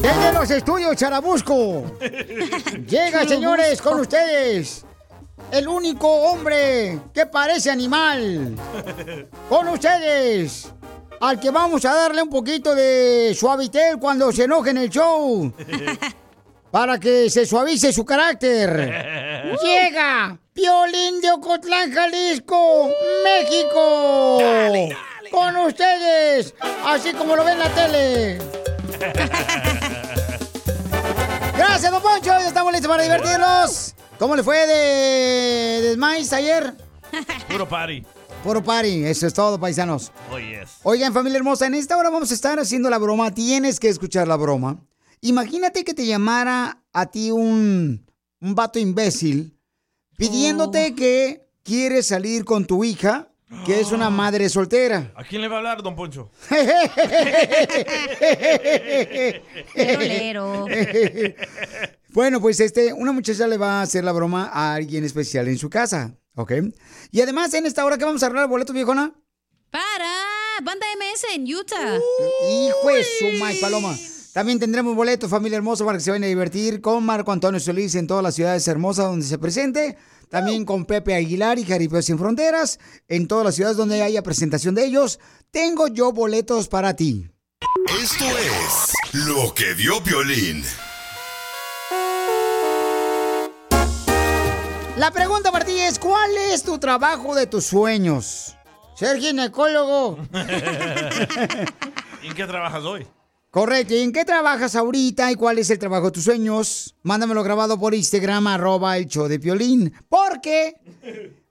Desde los estudios Charabusco. Llega, señores, con ustedes. El único hombre que parece animal. Con ustedes. Al que vamos a darle un poquito de suavitel cuando se enoje en el show. Para que se suavice su carácter. Llega Piolín de Ocotlán, Jalisco, México. Con ustedes, así como lo ven en la tele. Gracias, don Poncho. Ya estamos listos para divertirnos. ¿Cómo le fue de, de Smice ayer? Puro party. Puro party. Eso es todo, paisanos. Oh, yes. Oigan, familia hermosa, en esta hora vamos a estar haciendo la broma. Tienes que escuchar la broma. Imagínate que te llamara a ti un, un vato imbécil pidiéndote que quieres salir con tu hija, que es una madre soltera. ¿A quién le va a hablar, don Poncho? Lero. bueno, pues este, una muchacha le va a hacer la broma a alguien especial en su casa, ¿ok? Y además, en esta hora que vamos a arreglar boletos, viejona. Para, banda MS en Utah. Hijo de su paloma. También tendremos boletos, familia hermosa, para que se vayan a divertir con Marco Antonio Solís en todas las ciudades hermosas donde se presente. También con Pepe Aguilar y Jaripeo Sin Fronteras en todas las ciudades donde haya presentación de ellos. Tengo yo boletos para ti. Esto es lo que vio Piolín. La pregunta para ti es, ¿cuál es tu trabajo de tus sueños? Ser ginecólogo. ¿Y en qué trabajas hoy? Correcto. ¿Y en qué trabajas ahorita y cuál es el trabajo de tus sueños? Mándamelo grabado por Instagram, arroba el show de Piolín. Porque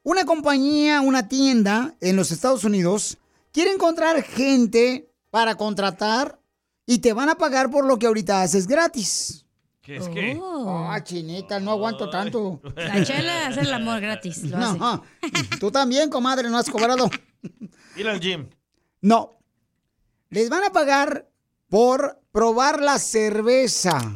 una compañía, una tienda en los Estados Unidos quiere encontrar gente para contratar y te van a pagar por lo que ahorita haces gratis. ¿Qué es qué? Ah, chinita, no aguanto tanto. La chela hace el amor gratis. Lo hace. No, tú también, comadre, no has cobrado. Ir al gym. No. Les van a pagar por probar la cerveza.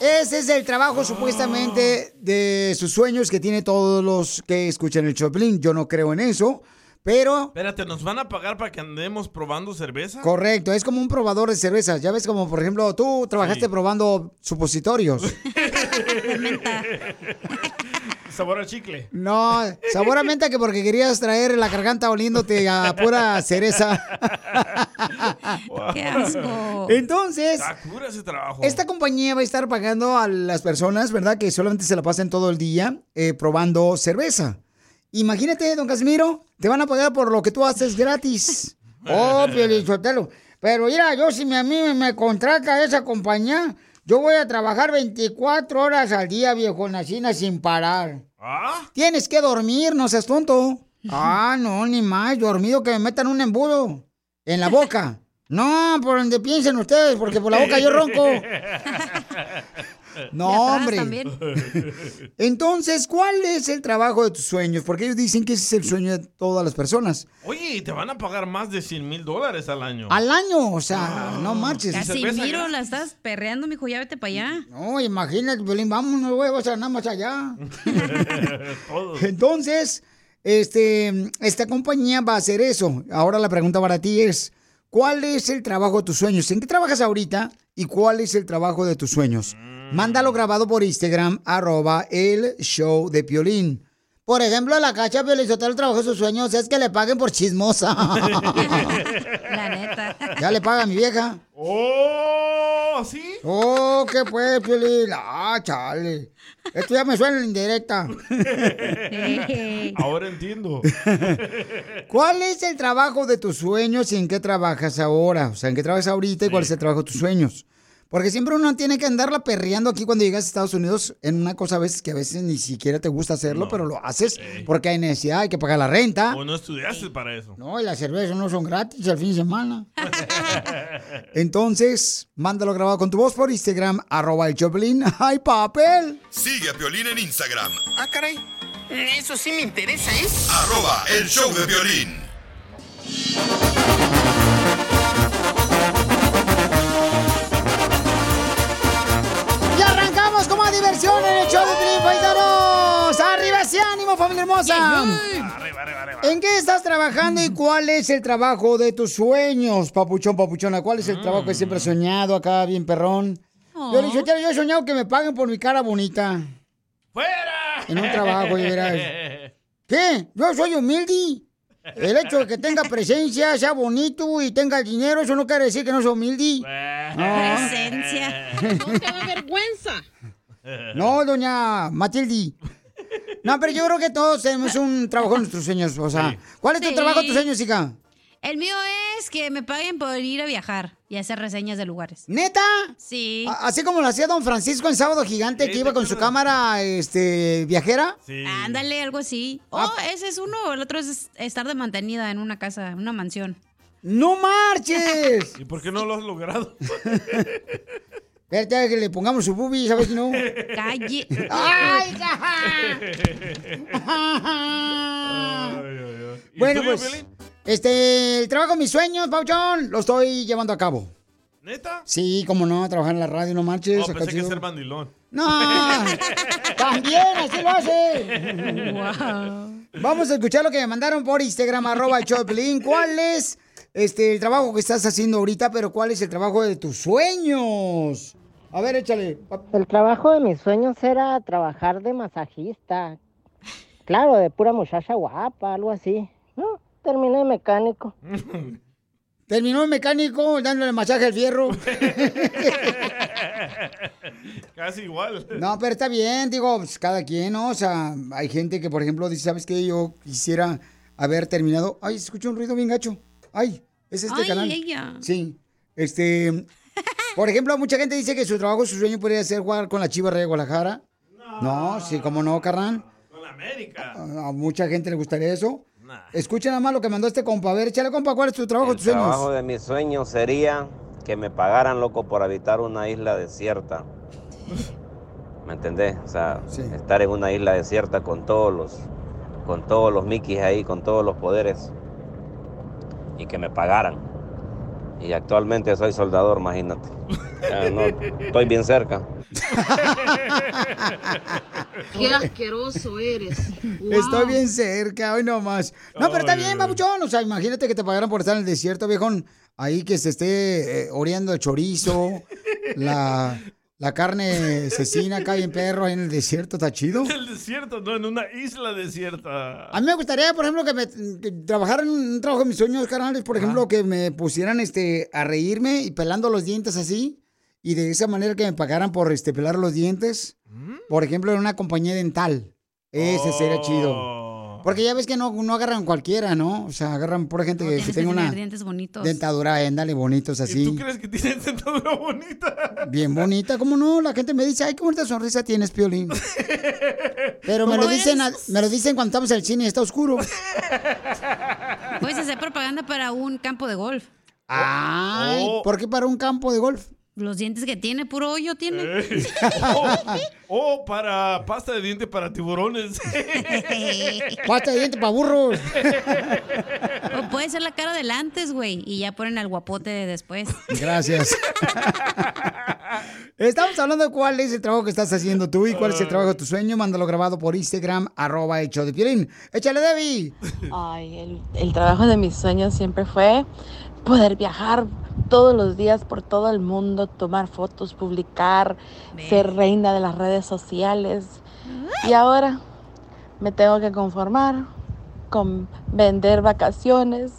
Ese es el trabajo supuestamente de sus sueños que tiene todos los que escuchan el Choplin. Yo no creo en eso, pero Espérate, ¿nos van a pagar para que andemos probando cerveza? correcto, es como un probador de cervezas. Ya ves como, por ejemplo, tú trabajaste Sí. probando supositorios. Sabor a chicle. No, sabor a menta que porque querías traer la garganta oliéndote a pura cereza. ¡Qué asco! Entonces, cura ese trabajo. esta compañía va a estar pagando a las personas, ¿verdad? Que solamente se la pasen todo el día eh, probando cerveza. Imagínate, don Casimiro, te van a pagar por lo que tú haces gratis. Oh, Piolichotelo. Pero mira, yo si me- a mí me contrata esa compañía, yo voy a trabajar 24 horas al día, viejo Nacina, sin parar. Tienes que dormir, no seas tonto. Ah, no, ni más, dormido que me metan un embudo en la boca. No, por donde piensen ustedes, porque por la boca yo ronco. No, hombre. también. Entonces, ¿cuál es el trabajo de tus sueños? Porque ellos dicen que ese es el sueño de todas las personas. Oye, te van a pagar más de 100 mil dólares al año. Al año, o sea, no marches. Casimiro, la estás perreando, mijo, ya vete para allá. No, imagínate, Violín, vámonos, güey, vas a nada más allá. Entonces, este, esta compañía va a hacer eso. Ahora la pregunta para ti es, ¿cuál es el trabajo de tus sueños? ¿En qué trabajas ahorita y cuál es el trabajo de tus sueños? Mándalo grabado por Instagram, arroba el show de Piolín. Por ejemplo, la cacha Piolizotelo trabajó sus sueños, es que le paguen por chismosa. La neta. ya le paga a mi vieja. ¡Oh! ¿Sí? Oh, ¿qué pues, Piolín? Ah, chale. Esto ya me suena en indirecta. Ahora entiendo. ¿Cuál es el trabajo de tus sueños y en qué trabajas ahora? O sea, ¿en qué trabajas ahorita y cuál es el trabajo de tus sueños? Porque siempre uno tiene que andarla perreando aquí cuando llegas a Estados Unidos en una cosa a veces que a veces ni siquiera te gusta hacerlo, pero lo haces porque hay necesidad, hay que pagar la renta. ¿O no estudiaste para eso? No, y las cervezas no son gratis el fin de semana. Entonces, mándalo grabado con tu voz por Instagram, arroba el Choplin. ¡Ay, papel! Sigue a Piolín en Instagram, Ah, caray. Eso sí me interesa, ¿eh? arroba el show de violín. Arrancamos como a diversión en el show de Pelín Paisanos. ¡Arriba ese ánimo, familia hermosa! Arriba, arriba, arriba. ¿En qué estás trabajando y cuál es el trabajo de tus sueños, papuchón, papuchona? ¿Cuál es el trabajo que siempre has soñado acá, bien perrón? Yo, le dije, yo he soñado que me paguen por mi cara bonita. ¡Fuera! En un trabajo, de veras. ¿Qué? Yo soy humilde. El hecho de que tenga presencia, sea bonito y tenga dinero, eso no quiere decir que no soy humilde. No. Presencia. No te da vergüenza. No, doña Matilde. No, pero yo creo que todos tenemos un trabajo en nuestros sueños. O sea, ¿cuál es tu Sí. trabajo en tus sueños, hija? El mío es que me paguen por ir a viajar y hacer reseñas de lugares. ¿Neta? Sí. A- Así como lo hacía don Francisco en Sábado Gigante, que iba ¿te con su cámara este, viajera. Sí. Ándale, algo así. Ah, Oh, ese es uno. El otro es estar de mantenida en una casa, en una mansión. ¡No marches! ¿Y por qué no lo has logrado? Espérate que le pongamos su bubi, ¿sabes que no? Calle. ¡Ay, Ay, ja! ay, ay. ¿Y Bueno, pues? Este, el trabajo de mis sueños, Pauchón, lo estoy llevando a cabo. ¿Neta? Sí, como no, trabajar en la radio, no manches. Oh, acá pensé que ser mandilón. No, también, así lo hace. wow. Vamos a escuchar lo que me mandaron por Instagram, arroba Piolín. ¿Cuál es este, el trabajo que estás haciendo ahorita, pero cuál es el trabajo de tus sueños? A ver, échale. El trabajo de mis sueños era trabajar de masajista. Claro, de pura muchacha guapa, algo así. No, terminé de mecánico. Terminó el mecánico dándole masaje al fierro. Casi igual. No, pero está bien, digo, pues, cada quien, ¿no? O sea, hay gente que, por ejemplo, dice, ¿sabes qué? Yo quisiera haber terminado. Ay, se escucha un ruido bien gacho. Ay, es este Ay, canal. ella. Sí. Este. Por ejemplo, mucha gente dice que su trabajo, su sueño podría ser jugar con la Chiva Rey de Guadalajara. No, sí, como no, carnal. Con la América. A a mucha gente le gustaría eso. Escuchen nada más lo que mandó este compa. A ver, échale, compa, ¿cuál es tu trabajo, El tus sueños? trabajo de mis sueños sería que me pagaran, loco, por habitar una isla desierta. ¿Me entendés? O sea, Sí. estar en una isla desierta con todos los, con todos los Mickeys ahí, con todos los poderes. Y que me pagaran. Y actualmente soy soldador, imagínate. Ya, no, estoy bien cerca. Qué asqueroso eres. Estoy bien cerca, hoy nomás. No, pero está bien, babuchón. O sea, imagínate que te pagaran por estar en el desierto, viejón. Ahí que se esté eh, oreando el chorizo, la, la carne cecina acá en perro en el desierto, está chido. En el desierto, no, en una isla desierta. A mí me gustaría, por ejemplo, que me que trabajaran un trabajo de mis sueños, carnales, por ejemplo, que me pusieran este a reírme y pelando los dientes así. Y de esa manera que me pagaran por este pelar los dientes. Por ejemplo, en una compañía dental. Ese sería chido. Porque ya ves que no, no agarran cualquiera, ¿no? O sea, agarran pura gente que, que tenga una dientes bonitos. dentadura, ándale, bonitos ¿Y tú así. crees que tienes dentadura bonita? Bien bonita, ¿cómo no? La gente me dice, ay, qué bonita sonrisa tienes, Piolín. Pero me lo ¿Cómo dicen, me lo dicen cuando estamos en el cine y está oscuro. Puedes hacer propaganda para un campo de golf. Ay, Oh. ¿por qué para un campo de golf? Los dientes que tiene, puro hoyo tiene. Eh. O o para pasta de diente para tiburones. Pasta de diente para burros. O puede ser la cara del antes, güey, y ya ponen al guapote de después. Gracias. Estamos hablando de cuál es el trabajo que estás haciendo tú y cuál es el trabajo de tu sueño. Mándalo grabado por Instagram, arroba hecho de Piolín. Échale, Debbie. Ay, el, el trabajo de mis sueños siempre fue poder viajar todos los días por todo el mundo, tomar fotos, publicar, ser reina de las redes sociales. Y ahora, me tengo que conformar con vender vacaciones,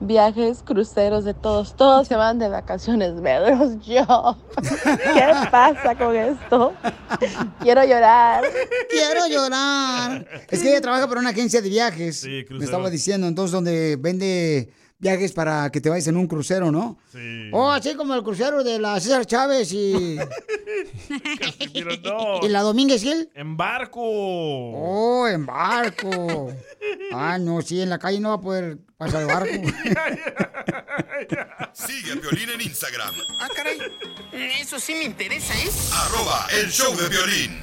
viajes, cruceros de todos. Todos se van de vacaciones, menos yo. ¿Qué pasa con esto? Quiero llorar. Quiero llorar. Es que ella trabaja para una agencia de viajes. Sí, me estaba diciendo, entonces, donde vende viajes para que te vayas en un crucero, ¿no? Sí. Oh, así como el crucero de la César Chávez y, no. y la Domínguez Gil. En barco. Oh, en barco. Ah, no, sí, en la calle no va a poder pasar el barco. Sigue a Piolín en Instagram, Ah, caray. Eso sí me interesa, ¿eh? arroba el show de violín.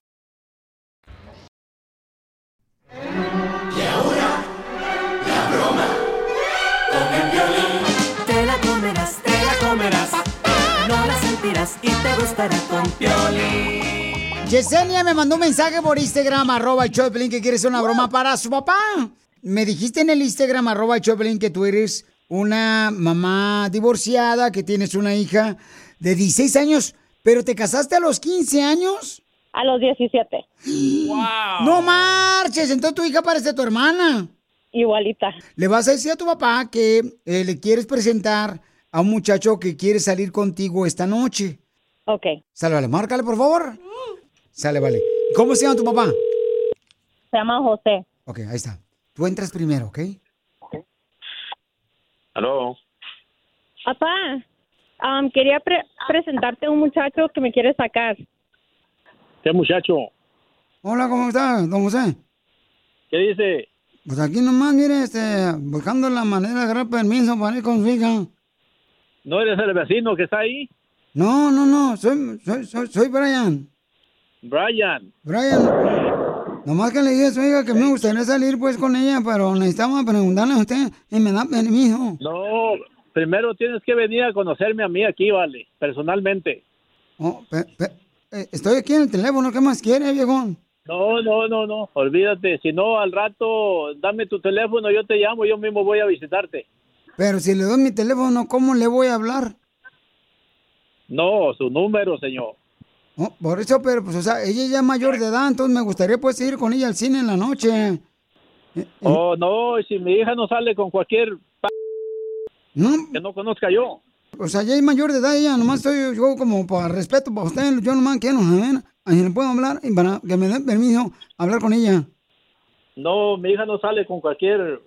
Sentirás y te gustará con Piolín. Yesenia me mandó un mensaje por Instagram, arroba Pelín, que quiere hacer una broma para su papá. Me dijiste en el Instagram, arroba Pelín, que tú eres una mamá divorciada, que tienes una hija de 16 años, pero te casaste a los 15 años. A los 17. No marches, entonces tu hija parece tu hermana. Igualita. Le vas a decir a tu papá que eh, le quieres presentar a un muchacho que quiere salir contigo esta noche. Ok. Sale, vale, márcale, por favor. Sale, vale. ¿Cómo se llama tu papá? Se llama José. Ok, ahí está. Tú entras primero, ¿ok? Aló. Papá, am, quería pre- presentarte a un muchacho que me quiere sacar. ¿Qué muchacho? Hola, ¿cómo está, don José? ¿Qué dice? Pues aquí nomás, mire, este, buscando la manera de agarrar permiso para ir con su hija. ¿No eres el vecino que está ahí? No, no, no, soy, soy, soy, soy Brian. Brian. Brian. Nomás que le dije a su hija que me gustaría salir pues con ella, pero necesitaba preguntarle a usted y me da permiso. No, primero tienes que venir a conocerme a mí aquí, vale, personalmente. Oh, pe- pe- eh, estoy aquí en el teléfono, ¿qué más quiere, viejón? No, no, no, no, olvídate. Si no, al rato, dame tu teléfono, yo te llamo, yo mismo voy a visitarte. Pero si le doy mi teléfono, ¿cómo le voy a hablar? No, su número, señor. Oh, por eso, pero pues, o sea, ella ya es mayor de edad, entonces me gustaría pues ir con ella al cine en la noche. Oh, no, y si mi hija no sale con cualquier p- que no conozca yo. O sea, ya es mayor de edad ella, nomás estoy yo como para respeto para usted, yo nomás quiero saber a le puedo hablar y para que me den permiso hablar con ella. No, mi hija no sale con cualquier...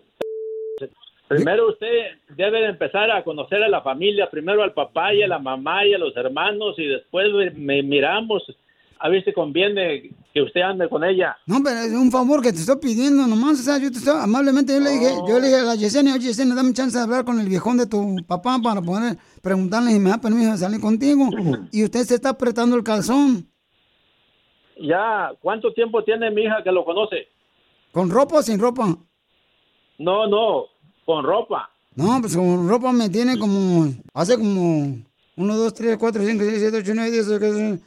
Primero usted debe de empezar a conocer a la familia, primero al papá y a la mamá y a los hermanos y después me miramos a ver si conviene que usted ande con ella. No, pero es un favor que te estoy pidiendo nomás, o sea, yo te estoy, amablemente yo le dije, yo le dije a la Yesenia, oye Yesenia, dame chance de hablar con el viejón de tu papá para poder preguntarle si me da permiso de salir contigo. Y usted se está apretando el calzón. Ya, ¿cuánto tiempo tiene mi hija que lo conoce? ¿Con ropa o sin ropa? No, no, con ropa. No, pues con ropa me tiene como, hace como 1, 2, 3, 4, 5, 6, 7, 8, 9, 10, 11,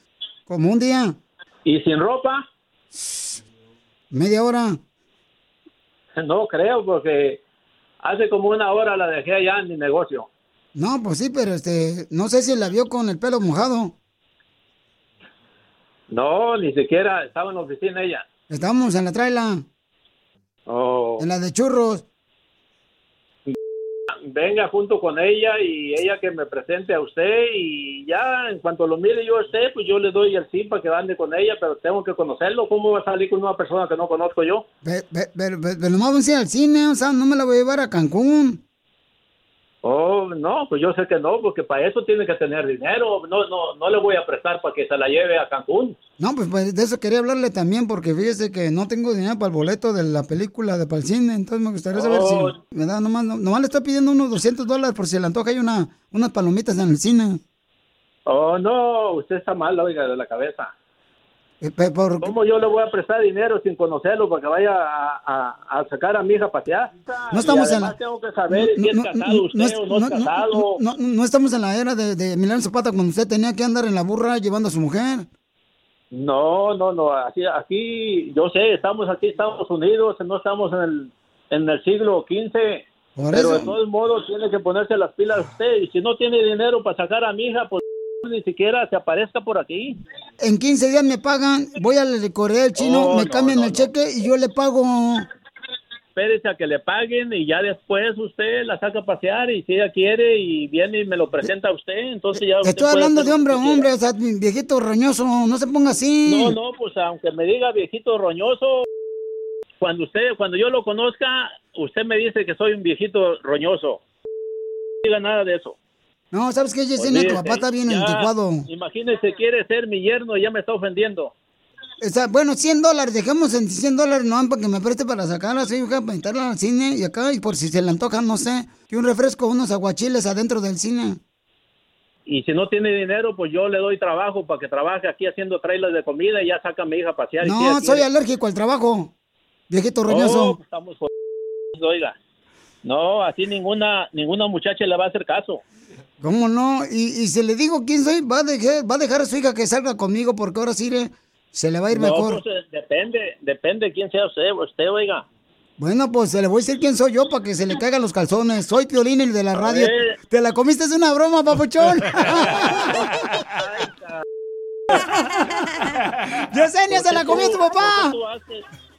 como un día, ¿Y sin ropa? media hora. No creo, porque hace como una hora la dejé allá en mi negocio. No, pues sí, pero este, no sé si la vio con el pelo mojado. No, ni siquiera estaba en la oficina ella. Estábamos en la traila, Oh, en la de churros. Venga junto con ella y ella que me presente a usted y ya en cuanto lo mire yo a usted, pues yo le doy el sí para que ande con ella, pero tengo que conocerlo. ¿Cómo va a salir con una persona que no conozco yo? Pe- pe- Pero, pero, pero vamos a ir al cine, o sea, no me la voy a llevar a Cancún. Oh, no, pues yo sé que no, porque para eso tiene que tener dinero. No, no, no le voy a prestar para que se la lleve a Cancún. No, pues, pues, de eso quería hablarle también, porque fíjese que no tengo dinero para el boleto de la película de para el cine, entonces me gustaría saber Oh. si me da nomás, no- nomás le estoy pidiendo unos 200 dólares por si le antoja hay una, unas palomitas en el cine. Oh, no, usted está mal, oiga, de la cabeza. Eh, por- ¿Cómo yo le voy a prestar dinero sin conocerlo para que vaya a, a- a sacar a mi hija a pasear? No estamos en la... tengo que saber si es casado usted es- o no es casado. no- no- no estamos en la era de, de Emiliano Zapata cuando usted tenía que andar en la burra llevando a su mujer. No, no, no, aquí, aquí, yo sé, estamos aquí en Estados Unidos, no estamos en el, en el siglo XV. Por pero eso. de todos modos tiene que ponerse las pilas usted. Y si no tiene dinero para sacar a mi hija, pues ni siquiera se aparezca por aquí. En 15 días me pagan, voy al Corea del Chino, Oh, me no, cambian no, el no. cheque y yo le pago. Espérese a que le paguen y ya después usted la saca a pasear y si ella quiere y viene y me lo presenta a usted, entonces ya usted Estoy hablando de hombre a hombre, o sea, viejito roñoso, no se ponga así. No, no, pues aunque me diga viejito roñoso, cuando usted, cuando yo lo conozca, usted me dice que soy un viejito roñoso. No diga nada de eso. No, ¿sabes qué, Yesenia? Tu Olvídese. papá está bien Ya, anticuado. Imagínese, quiere ser mi yerno y ya me está ofendiendo. Sea, bueno, 100 dólares, dejemos en 100 dólares, no, para que me preste para sacarla, así, hija, para meterla al cine y acá, y por si se le antoja, no sé, y un refresco, unos aguachiles adentro del cine. Y si no tiene dinero, pues yo le doy trabajo para que trabaje aquí haciendo trailers de comida y ya saca a mi hija a pasear. No, soy alérgico al trabajo, viejito Oh, roñoso. pues estamos jodidos, oiga. No, así ninguna ninguna muchacha le va a hacer caso. ¿Cómo no? Y, y si le digo quién soy, va a, dejar, va a dejar a su hija que salga conmigo, porque ahora sí le- se le va a ir No, mejor. pues, eh, depende, depende quién sea usted, usted, oiga. Bueno, pues se le voy a decir quién soy yo para que se le caigan los calzones. Soy Piolín, el de la radio. ¿Te la comiste? Es una broma, papuchón. Yesenia, se la comió tu papá.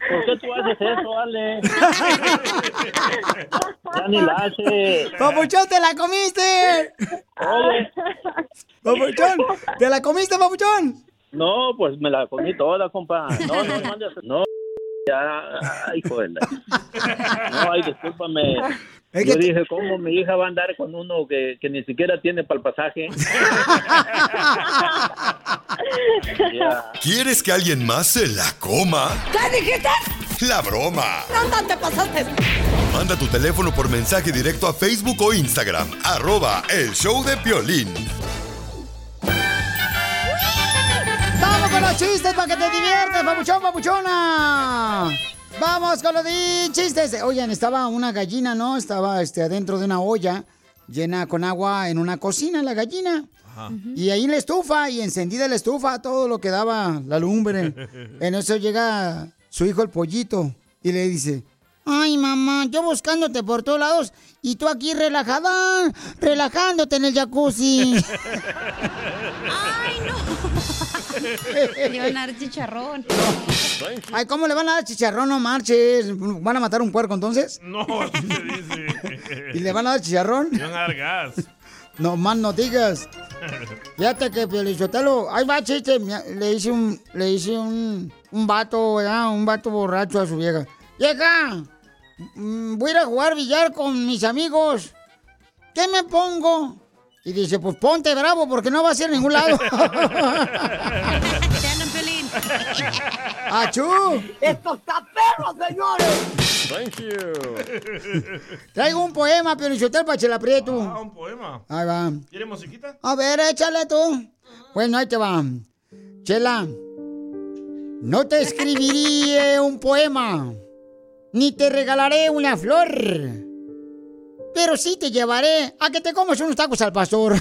¿Por qué tú haces eso, Ale? ya ni la hace. Papuchón, te la comiste. Oye. Papuchón, ¿te la comiste, papuchón? No, pues me la comí toda, compa. No, no, no, ande- no. Ya, ay, hijo de la- No, ay, discúlpame. Yo dije, ¿cómo mi hija va a andar con uno que, que ni siquiera tiene para el pasaje? ¿Quieres que alguien más se la coma? ¿Qué dijiste? La broma. No, te pasaste. Manda tu teléfono por mensaje directo a Facebook o Instagram. Arroba el show de Piolín. ¡Vamos con los chistes para que te diviertas, papuchón, papuchona! Vamos con los chistes. Oigan, estaba una gallina, ¿no? Estaba este, adentro de una olla llena con agua en una cocina, la gallina. Y ahí la estufa, y encendida la estufa, todo lo que daba la lumbre. En eso llega su hijo el pollito y le dice, ay mamá, yo buscándote por todos lados y tú aquí relajada, relajándote en el jacuzzi. Le iban a dar chicharrón. Ay, ¿cómo le van a dar chicharrón? No marches. ¿Van a matar un puerco entonces? No, así se dice. ¿Y le van a dar chicharrón? Le van a dar gas. No más no digas. Fíjate que Piolichotelo, ahí va chiste, le hice un, le hice un, un vato, ¿verdad? Un vato borracho a su vieja. Vieja, mm, voy a ir a jugar billar con mis amigos. ¿Qué me pongo? Y dice, pues ponte bravo porque no vas a ir a ningún lado. ¡Achú! ¡Esto está perro, señores! Thank you. Traigo un poema, Piolichotelo, para Chela Prieto. Ah, un poema. Ahí va. ¿Quiere musiquita? A ver, échale tú. Bueno, ahí te va. Chela, no te escribiré un poema, ni te regalaré una flor, pero sí te llevaré a que te comas unos tacos al pastor.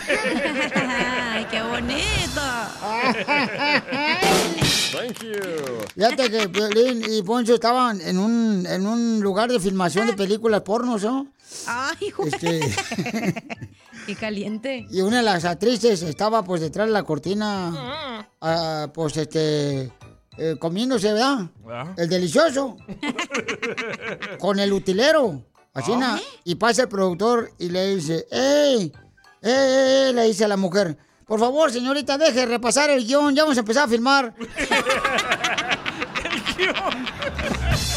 ¡Ay, qué bonito! Thank you. Fíjate que Piolín y Poncho estaban en un, en un lugar de filmación de películas pornos, ¿no? ¡Ay, güey! Este, ¡Qué caliente! y una de las actrices estaba pues detrás de la cortina, ah, pues este, eh, comiéndose, ¿verdad? Ah. El delicioso. con el utilero. Así na, y pasa el productor y le dice, ¡Ey! ¡Ey, ey, ey! Le dice a la mujer, por favor, señorita, deje de repasar el guion, ya vamos a empezar a filmar.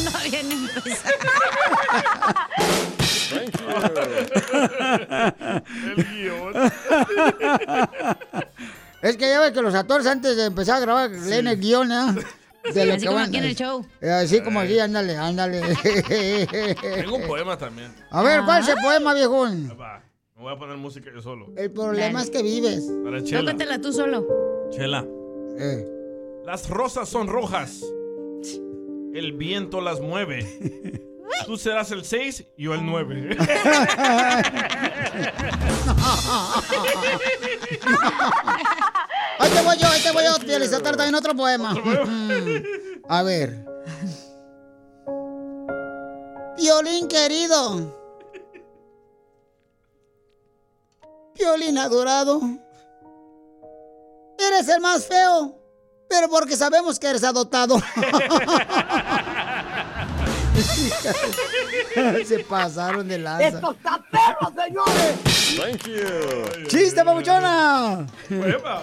No había ni empezado. El guion. Es que ya ves que los actores antes de empezar a grabar leen el guion, ¿eh? De lo Así que como van- aquí en el show. Eh, Así como aquí, ándale, ándale. Tengo un poema también. A ver, ¿cuál es el poema, viejón? Me voy a poner música yo solo. El problema es que vives. Para Chela. Tócatela tú solo. Chela. Eh. Las rosas son rojas. El viento las mueve. Tú serás el 6 y yo el 9. Ahí te voy yo, ahí te voy yo, Pielizotar, también otro poema. A ver. Violín querido. Violín adorado. Eres el más feo, pero porque sabemos que eres adoptado. Se pasaron de lanza. ¡Esto está perro, señores! Thank you. ¡Chiste, papuchona! Poema.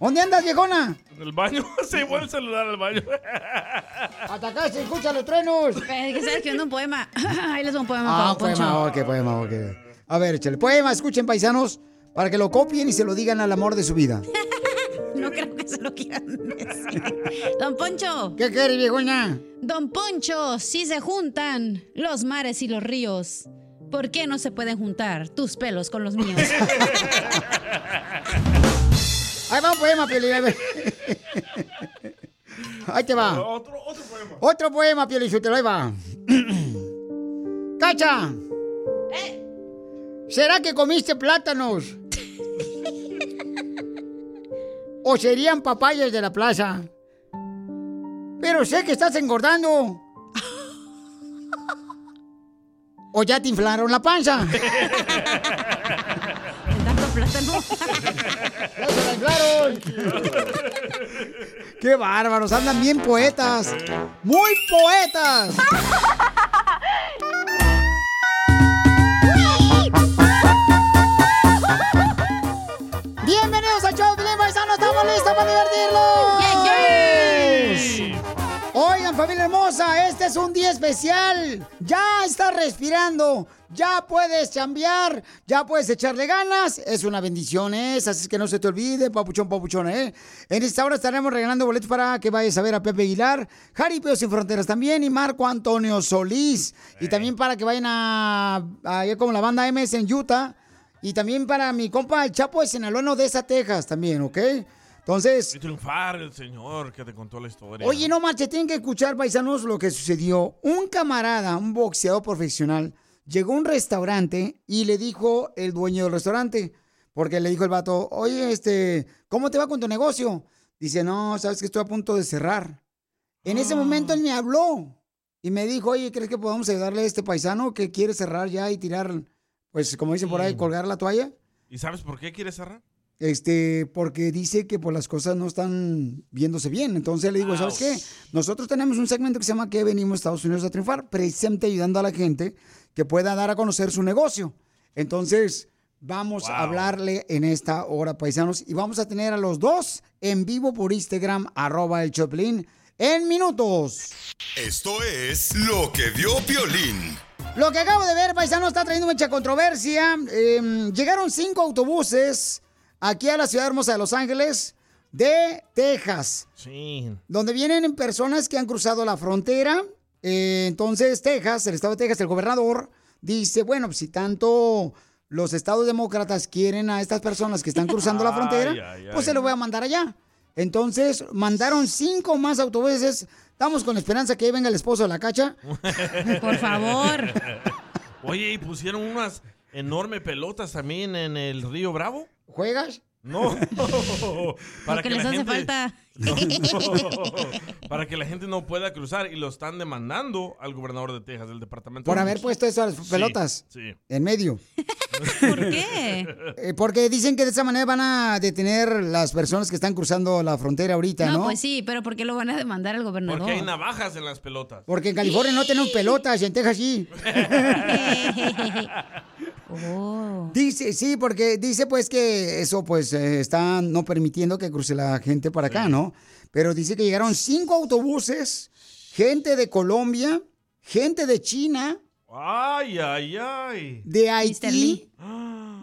¿Dónde andas, viejona? En el baño. Se llevó el celular al baño. Hasta acá se escuchan los truenos. Es que estaba escribiendo un poema. Ahí les doy un poema Ah, poema, ok, poema, ok. A ver, échale. Poema, escuchen, paisanos, para que lo copien y se lo digan al amor de su vida. No creo que se lo quieran decir. Don Poncho. ¿Qué quiere, viejona? Don Poncho, si se juntan los mares y los ríos, ¿por qué no se pueden juntar tus pelos con los míos? Ahí va un poema, ver. Ahí te va. Otro, otro poema. Otro poema, Piolín, ahí va. ¡Cacha! ¿Será que comiste plátanos? ¿O serían papayas de la plaza? Pero sé que estás engordando. ¿O ya te inflaron la panza? Tanto plátano. ¡Ya se la inflaron! ¡Qué bárbaros! Andan bien poetas. ¡Muy poetas! Bienvenidos al show de Piolín, Paisanos, estamos listos para divertirnos. Oigan, familia hermosa, este es un día especial. Ya estás respirando, ya puedes chambear, ya puedes echarle ganas. Es una bendición, ¿eh? Así que no se te olvide, papuchón, papuchón, ¿eh? En esta hora estaremos regalando boletos para que vayas a ver a Pepe Aguilar, Jaripeo Sin Fronteras también y Marco Antonio Solís. Y también para que vayan a, a como la banda MS en Utah. Y también para mi compa el Chapo de Sinaloa, no, de esa Texas también, ¿ok? Entonces, Y triunfar el señor que te contó la historia. Oye, no marche, tienen que escuchar, paisanos, lo que sucedió. Un camarada, un boxeador profesional, llegó a un restaurante y le dijo el dueño del restaurante, porque le dijo el vato, oye, este, ¿cómo te va con tu negocio? Dice, no, sabes que estoy a punto de cerrar. En ese momento él me habló y me dijo, oye, ¿crees que podemos ayudarle a este paisano que quiere cerrar ya y tirar, pues, como dicen por ahí, colgar la toalla? ¿Y sabes por qué quiere cerrar? Este, porque dice que pues las cosas no están viéndose bien. Entonces le digo, ¿sabes qué? Nosotros tenemos un segmento que se llama que venimos a Estados Unidos a triunfar, precisamente ayudando a la gente que pueda dar a conocer su negocio. Entonces, vamos a hablarle en esta hora, paisanos, y vamos a tener a los dos en vivo por Instagram, arroba el Choplin, en minutos. Esto es lo que vio Piolín. Lo que acabo de ver, paisano, está trayendo mucha controversia. Eh, llegaron cinco autobuses aquí a la ciudad hermosa de Los Ángeles de Texas, Sí. donde vienen personas que han cruzado la frontera. Eh, entonces, Texas, el estado de Texas, el gobernador dice, bueno, pues, si tanto los estados demócratas quieren a estas personas que están cruzando la frontera, ay, pues ay. se lo voy a mandar allá. Entonces, mandaron cinco más autobuses. Estamos con la esperanza que ahí venga el esposo de la cacha. Por favor. Oye, y pusieron unas enormes pelotas también en el río Bravo. ¿Juegas? No. Para Porque que les la hace gente- falta. No. Para que la gente no pueda cruzar y lo están demandando al gobernador de Texas, del departamento. Por de- haber puesto esas Sí, pelotas Sí. en medio. ¿Por qué? Eh, porque dicen que de esa manera van a detener las personas que están cruzando la frontera ahorita, ¿no? No, pues sí, pero ¿por qué lo van a demandar al gobernador? Porque hay navajas en las pelotas. Porque en California no tenemos pelotas y en Texas sí. Oh. Dice, sí, porque dice pues que eso pues eh, está no permitiendo que cruce la gente para acá, ¿no? Pero dice que llegaron cinco autobuses, gente de Colombia, gente de China, Ay, ay, ay. de Haití,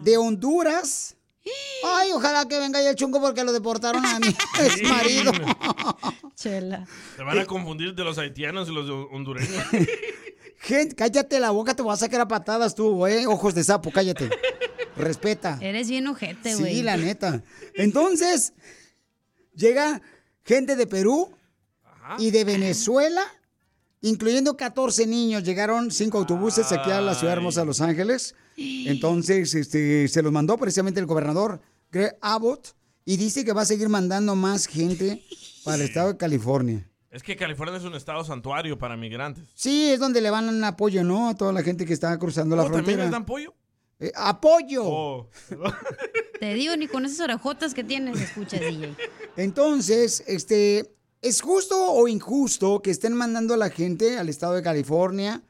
de Honduras. Ay, ojalá que venga ya el chungo porque lo deportaron a mi ex marido. Chela. Se van a confundir de los haitianos y los de hondureños. Gente, cállate la boca, te voy a sacar a patadas tú, eh, ojos de sapo, cállate. Respeta. Eres bien ojete, güey. Sí, la neta. Entonces, llega gente de Perú y de Venezuela, incluyendo 14 niños. Llegaron cinco autobuses aquí a la ciudad hermosa de Los Ángeles. Entonces, este, se los mandó precisamente el gobernador Greg Abbott y dice que va a seguir mandando más gente para el estado de California. Es que California es un estado santuario para migrantes. Sí, es donde le van a dar apoyo, ¿no? A toda la gente que está cruzando la Oh, ¿También frontera. les dan pollo? Eh, ¡Apoyo! Oh. Te digo, ni con esas orejotas que tienes, escuchas, DJ. Entonces, este, ¿es justo o injusto que estén mandando a la gente al estado de California,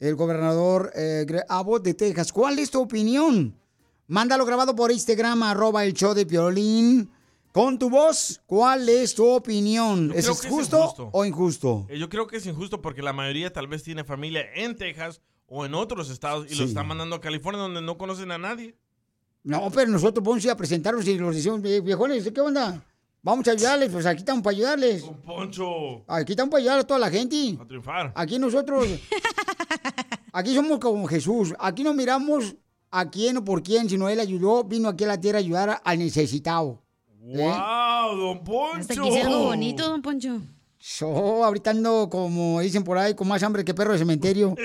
el gobernador eh, Greg Abbott de Texas? ¿Cuál es tu opinión? Mándalo grabado por Instagram, arroba el show de Piolín. Con tu voz, ¿cuál es tu opinión? ¿Es, que es justo, injusto. o injusto? Eh, Yo creo que es injusto porque la mayoría tal vez tiene familia en Texas o en otros estados y Sí. lo están mandando a California donde no conocen a nadie. No, pero nosotros vamos a ir a presentarnos y los decimos, "Eh, viejones, ¿qué onda? Vamos a ayudarles, pues aquí estamos para ayudarles. Poncho, Aquí estamos para ayudar a toda la gente. a triunfar. Aquí nosotros, aquí somos como Jesús. Aquí no miramos a quién o por quién, sino Él ayudó, vino aquí a la tierra a ayudar al necesitado. ¿Eh? ¡Wow, don Poncho! Hasta algo bonito, don Poncho. Yo ahorita ando, como dicen por ahí, con más hambre que perro de cementerio.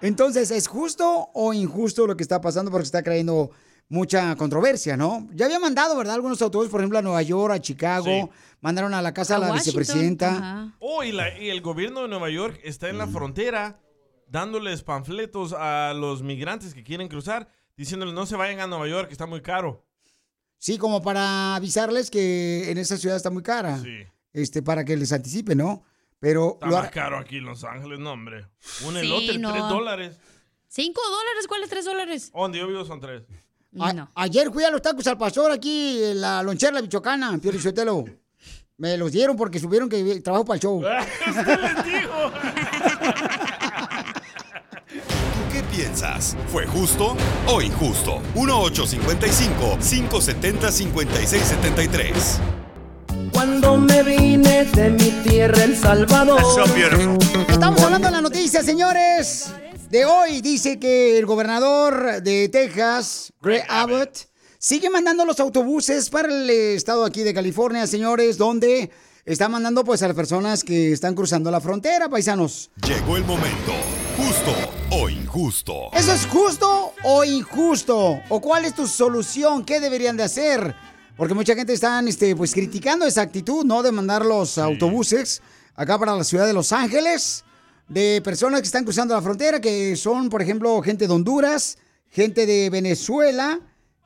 Entonces, ¿es justo o injusto lo que está pasando? Porque está trayendo mucha controversia, ¿no? Ya había mandado, ¿verdad? Algunos autobuses, por ejemplo, a Nueva York, a Chicago. Sí. Mandaron a la casa A a la Washington, vicepresidenta. ajá. Oh, y, la- y el gobierno de Nueva York está en la frontera dándoles panfletos a los migrantes que quieren cruzar, diciéndoles no se vayan a Nueva York, que está muy caro. Sí, como para avisarles que en esa ciudad está muy cara. Sí. Este, para que les anticipe, ¿no? Pero Está lo más caro aquí en Los Ángeles, no, hombre. Un Sí, elote, no. tres dólares. ¿Cinco dólares? ¿Cuáles tres dólares? Donde yo vivo son tres. A- No. Ayer fui a los tacos al pastor aquí en la lonchera La Michoacana, Pio Lizotelo. Me los dieron porque supieron que trabajo para el show. Les dijo. ¿Fue justo o injusto? 1-855-570-5673. Cuando me vine de mi tierra, El Salvador. Estamos hablando de la noticia, señores. De hoy dice que el gobernador de Texas, Greg Abbott, sigue mandando los autobuses para el estado aquí de California, señores, donde está mandando pues a las personas que están cruzando la frontera, paisanos. Llegó el momento. ¿Justo o injusto? ¿Eso es justo o injusto? ¿O cuál es tu solución? ¿Qué deberían de hacer? Porque mucha gente está este, pues, criticando esa actitud, ¿no? De mandar los autobuses acá para la ciudad de Los Ángeles, de personas que están cruzando la frontera, que son, por ejemplo, gente de Honduras, gente de Venezuela,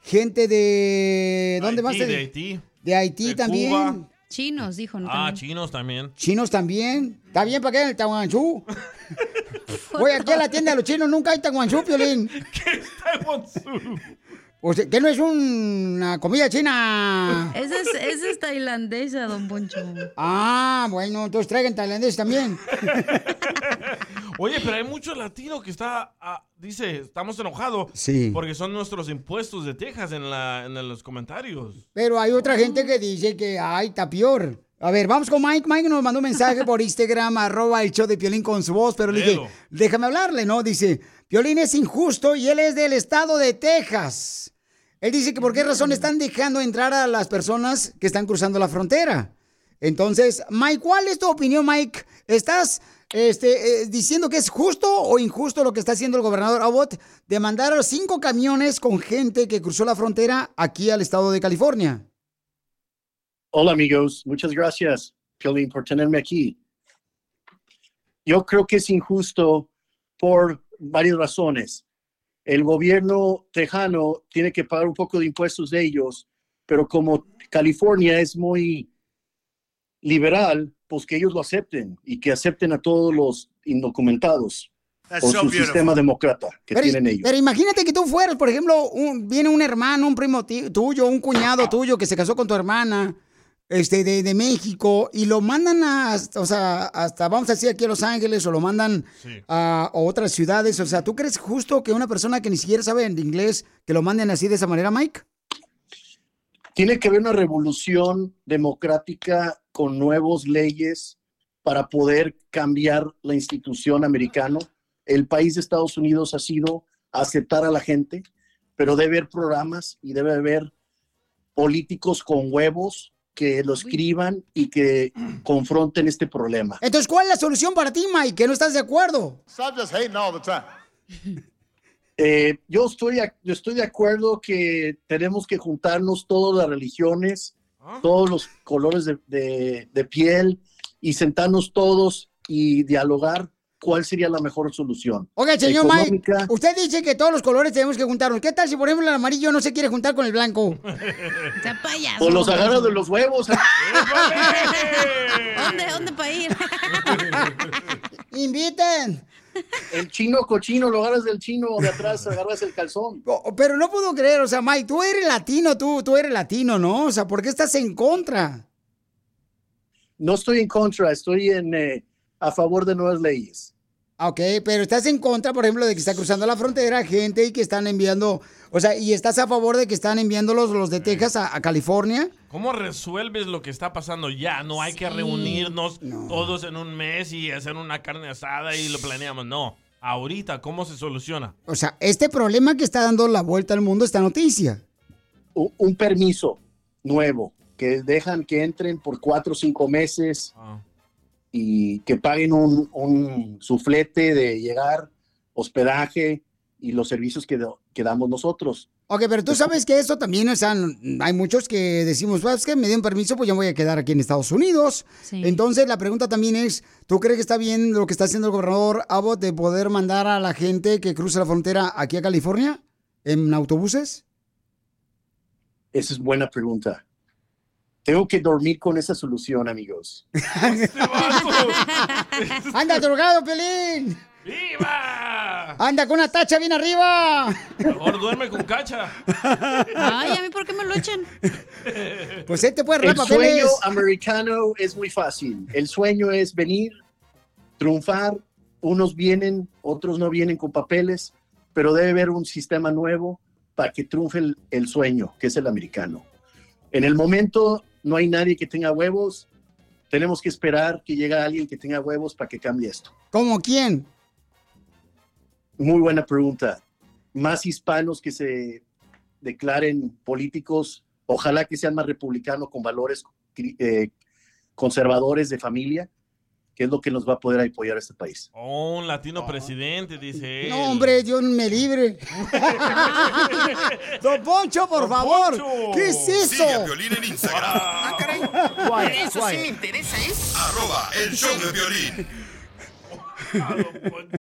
gente de... ¿Dónde más? Haití, de Haití. De Haití De también. Cuba. Chinos, dijo, ¿no? Ah, También. chinos también. Chinos también. ¿Está bien para qué en el Tahuanchú? Voy aquí a la tienda de los chinos, nunca hay Tahuanchú, Piolín. O sea, que no es una comida china. Esa es, esa es tailandesa, don Poncho. Ah, bueno, entonces traigan tailandés también. Oye, pero hay mucho latino que está, ah, dice, estamos enojados. Sí. Porque son nuestros impuestos de Texas en, la, en los comentarios. Pero hay otra gente que dice que, ay, está peor. A ver, vamos con Mike. Mike nos mandó un mensaje por Instagram, arroba el show de Piolín con su voz, pero le dije, déjame hablarle, ¿no? Dice, Piolín es injusto y él es del estado de Texas. Él dice que por qué razón están dejando entrar a las personas que están cruzando la frontera. Entonces, Mike, ¿cuál es tu opinión, Mike? ¿Estás este, eh, diciendo que es justo o injusto lo que está haciendo el gobernador Abbott de mandar a cinco camiones con gente que cruzó la frontera aquí al estado de California? Hola amigos, muchas gracias, Piolín, por tenerme aquí. Yo creo que es injusto por varias razones. El gobierno tejano tiene que pagar un poco de impuestos de ellos, pero como California es muy liberal, pues que ellos lo acepten y que acepten a todos los indocumentados That's por so su beautiful. sistema demócrata que Pero, tienen ellos. pero imagínate que tú fueras, por ejemplo, un- viene un hermano, un primo tuyo, un cuñado tuyo que se casó con tu hermana este, de, de México y lo mandan a, o sea, hasta, vamos a decir, aquí a Los Ángeles o lo mandan a, a otras ciudades. O sea, ¿tú crees justo que una persona que ni siquiera sabe en inglés, que lo manden así de esa manera, Mike? Tiene que haber una revolución democrática con nuevas leyes para poder cambiar la institución americana. El país de Estados Unidos ha sido aceptar a la gente, pero debe haber programas y debe haber políticos con huevos que lo escriban y que confronten este problema. Entonces, ¿cuál es la solución para ti, Mike? Que no estás de acuerdo. Stop just hating all the time. Eh, yo, estoy, yo estoy de acuerdo que tenemos que juntarnos todas las religiones, todos los colores de, de- de piel y sentarnos todos y dialogar cuál sería la mejor solución. Ok, señor Mike, Económica, usted dice que todos los colores tenemos que juntarnos. ¿Qué tal si, por ejemplo, el amarillo no se quiere juntar con el blanco? O los agarras de los huevos. ¿Dónde, dónde para ir? Inviten. El chino cochino, lo agarras del chino de atrás, agarras el calzón. Pero no puedo creer, o sea, Mike, tú eres latino, tú, tú eres latino, ¿no? O sea, ¿por qué estás en contra? No estoy en contra, estoy en, eh, a favor de nuevas leyes. Ah, Ok, pero estás en contra, por ejemplo, de que está cruzando la frontera gente y que están enviando, o sea, y estás a favor de que están enviando los, de Texas a, a California. ¿Cómo resuelves lo que está pasando ya? No hay que reunirnos todos en un mes y hacer una carne asada y lo planeamos. No. Ahorita, ¿cómo se soluciona? O sea, este problema que está dando la vuelta al mundo, esta noticia. un, un permiso nuevo que dejan que entren por cuatro o cinco meses y que paguen un, un suflete de llegar, hospedaje y los servicios que, do- que damos nosotros. Ok, pero tú sabes que eso también, o sea, hay muchos que decimos, pues que me den permiso, pues ya me voy a quedar aquí en Estados Unidos. Entonces, la pregunta también es, ¿tú crees que está bien lo que está haciendo el gobernador Abbott de poder mandar a la gente que cruza la frontera aquí a California en autobuses? Esa es buena pregunta. Tengo que dormir con esa solución, amigos. ¡Anda drogado, Pelín! ¡Viva! ¡Anda con una tacha bien arriba! Mejor duerme con cacha. Ay, ¿a mí por qué me lo echan? Pues él te puede El arreglar sueño papeles. americano es muy fácil. El sueño es venir, triunfar. Unos vienen, otros no vienen con papeles, pero debe haber un sistema nuevo para que triunfe el, el sueño, que es el americano. En el momento no hay nadie que tenga huevos. Tenemos que esperar que llegue alguien que tenga huevos para que cambie esto. ¿Cómo quién? Muy buena pregunta. Más hispanos que se declaren políticos, ojalá que sean más republicanos con valores eh, conservadores de familia, que es lo que nos va a poder apoyar a este país. Oh, un latino presidente, dice él. No, hombre, Dios me libre. Don Poncho, por favor. ¿Qué es eso? Sigue a Piolín en Instagram. Eso sí me interesa, ¿eh? Arroba el show de violín.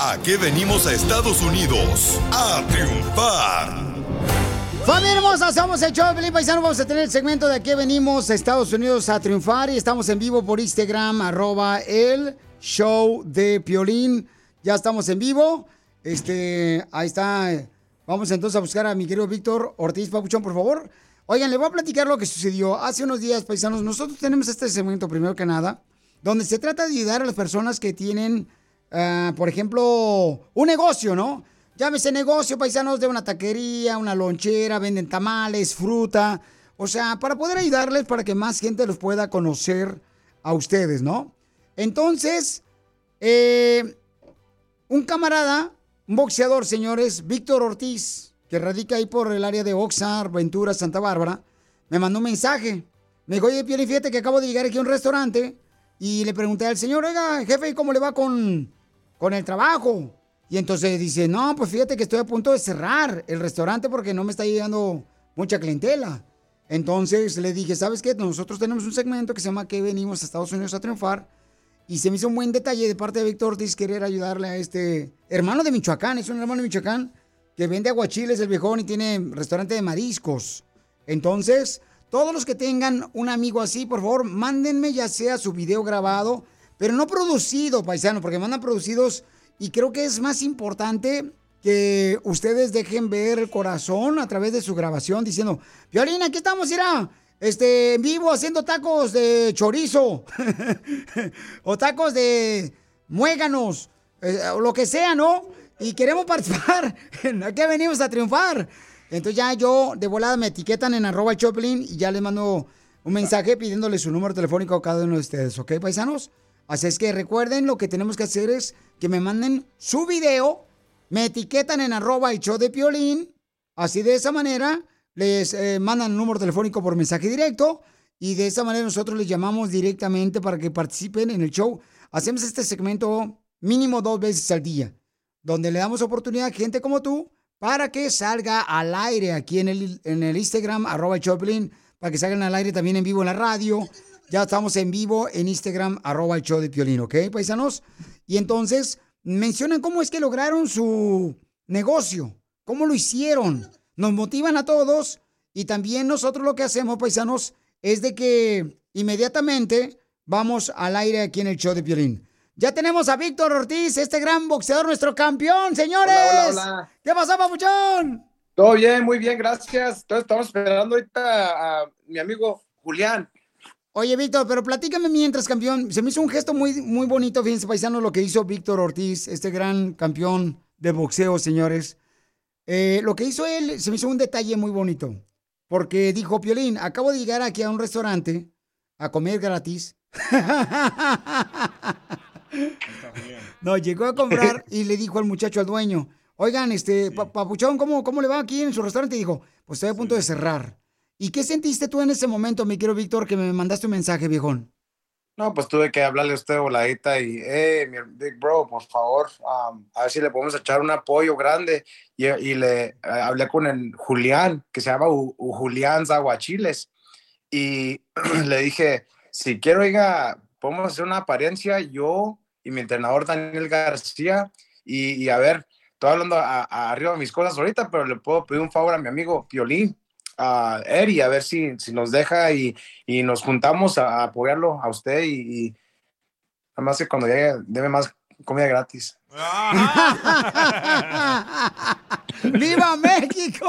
¿A qué venimos a Estados Unidos? A triunfar. Familia hermosa, somos el show de Paisano. Vamos a tener el segmento de aquí venimos a Estados Unidos a triunfar y estamos en vivo por Instagram, arroba el show de Piolín. Ya estamos en vivo. Este, ahí está. Vamos entonces a buscar a mi querido Víctor Ortiz Papuchón, por favor. Oigan, le voy a platicar lo que sucedió hace unos días, paisanos. Nosotros tenemos este segmento, primero que nada, donde se trata de ayudar a las personas que tienen, ah, por ejemplo, un negocio, ¿no? Llámese negocio, paisanos, de una taquería, una lonchera, venden tamales, fruta. O sea, para poder ayudarles para que más gente los pueda conocer a ustedes, ¿no? Entonces, eh, un camarada, un boxeador, señores, Víctor Ortiz, que radica ahí por el área de Oxnard, Ventura, Santa Bárbara, me mandó un mensaje. Me dijo, oye, Pioli, fíjate que acabo de llegar aquí a un restaurante y le pregunté al señor, oiga, jefe, ¿cómo le va con, con el trabajo? Y entonces dice, no, pues fíjate que estoy a punto de cerrar el restaurante porque no me está llegando mucha clientela. Entonces le dije, ¿sabes qué? Nosotros tenemos un segmento que se llama que venimos a Estados Unidos a triunfar. Y se me hizo un buen detalle de parte de Víctor Ortiz querer ayudarle a este hermano de Michoacán, es un hermano de Michoacán que vende aguachiles el viejón y tiene restaurante de mariscos. Entonces, todos los que tengan un amigo así, por favor, mándenme ya sea su video grabado, pero no producido, paisano, porque mandan producidos y creo que es más importante que ustedes dejen ver el corazón a través de su grabación diciendo, Violina, aquí estamos, irá, este, en vivo haciendo tacos de chorizo o tacos de muéganos, eh, o lo que sea, ¿no? Y queremos participar, ¿a qué venimos a triunfar? Entonces ya yo de volada me etiquetan en arroba Choplin y ya les mando un mensaje pidiéndole su número telefónico a cada uno de ustedes, ¿ok, paisanos? Así es que recuerden, lo que tenemos que hacer es que me manden su video, me etiquetan en arroba el show de Piolín, así de esa manera les eh, mandan un número telefónico por mensaje directo y de esa manera nosotros les llamamos directamente para que participen en el show. Hacemos este segmento mínimo dos veces al día, donde le damos oportunidad a gente como tú para que salga al aire aquí en el, en el Instagram, arroba Choplin, para que salgan al aire también en vivo en la radio. Ya estamos en vivo en Instagram, arroba el show de Piolín, ¿ok, paisanos? Y entonces mencionan cómo es que lograron su negocio, cómo lo hicieron. Nos motivan a todos y también nosotros lo que hacemos, paisanos, es de que inmediatamente vamos al aire aquí en el show de Piolín. Ya tenemos a Víctor Ortiz, este gran boxeador, nuestro campeón, señores. Hola, hola, hola. ¿Qué pasó, papuchón? Todo bien, muy bien, gracias. Entonces estamos esperando ahorita a mi amigo Julián. Oye, Víctor, pero platícame mientras, campeón. Se me hizo un gesto muy, muy bonito, fíjense, paisano, lo que hizo Víctor Ortiz, este gran campeón de boxeo, señores. Eh, lo que hizo él, se me hizo un detalle muy bonito. Porque dijo, Piolín, acabo de llegar aquí a un restaurante a comer gratis. No, llegó a comprar y le dijo al muchacho, al dueño, oigan, este, pa- papuchón, ¿cómo, ¿cómo le va aquí en su restaurante? Y dijo, pues estoy a punto de cerrar. ¿Y qué sentiste tú en ese momento, mi querido Víctor, que me mandaste un mensaje, viejón? No, pues tuve que hablarle a usted voladita y, eh, mi big bro, por favor, um, a ver si le podemos echar un apoyo grande. Y, y le eh, hablé con el Julián, que se llama U- U- Julián Zaguachiles. Y le dije, si quiero, oiga, podemos hacer una apariencia, yo y mi entrenador Daniel García, y, y a ver, estoy hablando a- a- arriba de mis cosas ahorita, pero le puedo pedir un favor a mi amigo Piolín, a Eri, a ver si, si nos deja y, y nos juntamos a, a apoyarlo a usted y, y además que cuando llegue, debe más comida gratis. ¡Viva México!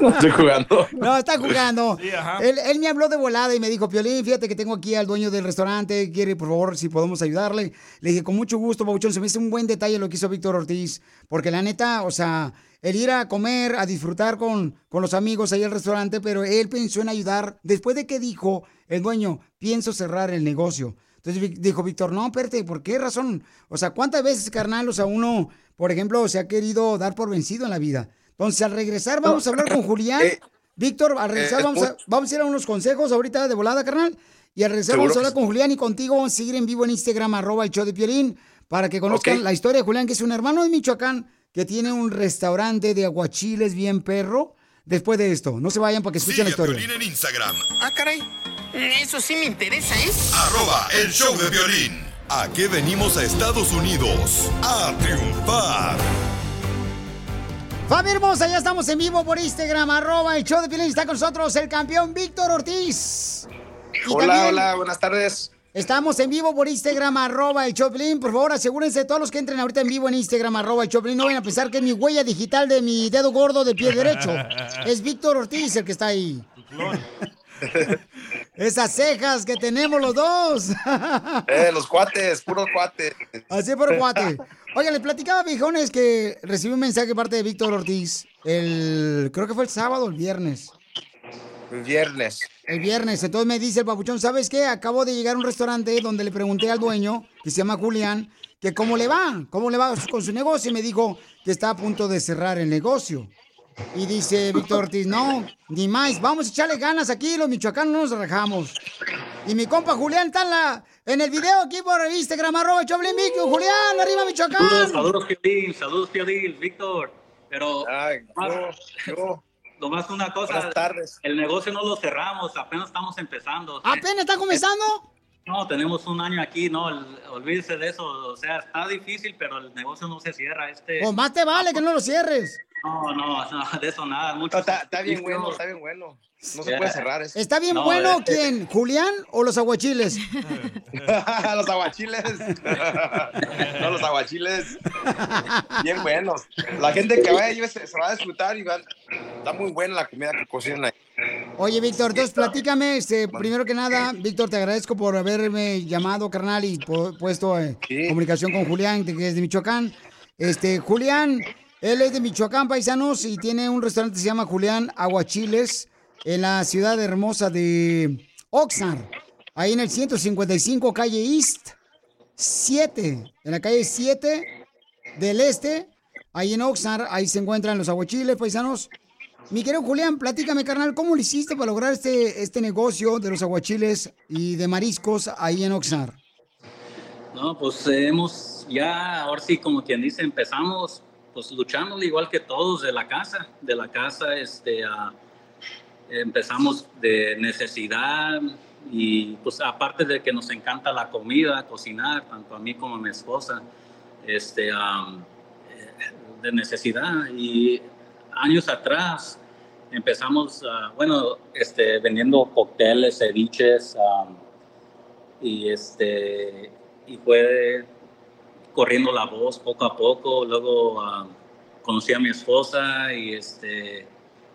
No estoy jugando. No, está jugando. Sí, él, él me habló de volada y me dijo, Piolín, fíjate que tengo aquí al dueño del restaurante, quiere, por favor, si podemos ayudarle. Le dije, con mucho gusto, Pabuchón, se me hizo un buen detalle lo que hizo Víctor Ortiz, porque la neta, o sea, el ir a comer, a disfrutar con, con los amigos ahí al restaurante, pero él pensó en ayudar, después de que dijo el dueño, pienso cerrar el negocio. Entonces dijo Víctor, no, espérate, ¿por qué razón? O sea, ¿cuántas veces, carnal, o sea, uno, por ejemplo, se ha querido dar por vencido en la vida? Entonces, al regresar, vamos a hablar con Julián. Eh, Víctor, al regresar, eh, vamos, a, pu- vamos a ir a unos consejos ahorita de volada, carnal. Y al regresar, ¿Seguro vamos a hablar con Julián y contigo. Vamos a seguir en vivo en Instagram, arroba el show de Piolín, para que conozcan la historia de Julián, que es un hermano de Michoacán que tiene un restaurante de aguachiles bien perro. Después de esto, no se vayan para que escuchen la Sigue a historia. Piolín en Instagram, Ah, caray. Eso sí me interesa, ¿eh? Arroba el show de violín. ¿A qué venimos a Estados Unidos? A triunfar. Familia hermosa, ya estamos en vivo por Instagram, arroba el show de Piolín. Está con nosotros el campeón Víctor Ortiz. Y Hola, también hola, buenas tardes. Estamos en vivo por Instagram, arroba el Choplin. Por favor, asegúrense todos los que entren ahorita en vivo en Instagram, arroba el Choplin. No vayan a pensar que mi huella digital de mi dedo gordo del pie derecho. Es Víctor Ortiz el que está ahí. Esas cejas que tenemos los dos. Eh, los cuates, puros cuates. Así por cuate. Oiga, les platicaba, viejones, que recibí un mensaje de parte de Víctor Ortiz. El, creo que fue el sábado o el viernes. El viernes. El viernes. Entonces me dice el papuchón, ¿sabes qué? Acabo de llegar a un restaurante donde le pregunté al dueño, que se llama Julián, que cómo le va, cómo le va con su negocio. Y me dijo que está a punto de cerrar el negocio. Y dice Víctor Ortiz, no, ni más, vamos a echarle ganas aquí, los michoacanos no nos rajamos. Y mi compa Julián está en, la, en el video aquí por Instagram, arroba Choblin. Julián, arriba Michoacán. Saludos, saludos, Piolín, saludos, Piolín, Víctor. Pero, yo, nomás una cosa. Buenas tardes. El negocio no lo cerramos, apenas estamos empezando. ¿Apenas está comenzando? No, tenemos un año aquí, no, olvídese de eso. O sea, está difícil, pero el negocio no se cierra. Este, O más te vale que no lo cierres. No, no, no, de eso nada. Mucho está, está bien bueno, está bien bueno. No se puede cerrar eso. ¿Está bien No, bueno este- quién? ¿Julián o los aguachiles? los aguachiles. no, los aguachiles. Bien buenos. La gente que vaya ahí se, se va a disfrutar y va, está muy buena la comida que cocinan ahí. Oye, Víctor, entonces platícame, este, primero que nada, Víctor, te agradezco por haberme llamado, carnal, y pu- puesto en comunicación con Julián, que es de Michoacán. Este, Julián, él es de Michoacán, paisanos, y tiene un restaurante que se llama Julián Aguachiles, en la ciudad hermosa de Oxnard, ahí en el 155 calle East 7, en la calle 7 del este, ahí en Oxnard, ahí se encuentran los aguachiles, paisanos. Mi querido Julián, platícame, carnal, ¿cómo lo hiciste para lograr este, este negocio de los aguachiles y de mariscos ahí en Oxnard? No, pues eh, hemos ya, ahora sí, como quien dice, empezamos pues luchando igual que todos de la casa, de la casa, este, empezamos de necesidad y pues aparte de que nos encanta la comida, cocinar, tanto a mí como a mi esposa, este, eh, de necesidad. Y años atrás empezamos, bueno, este, vendiendo cócteles, ceviches, y este y fue corriendo la voz poco a poco. Luego ah, conocí a mi esposa y este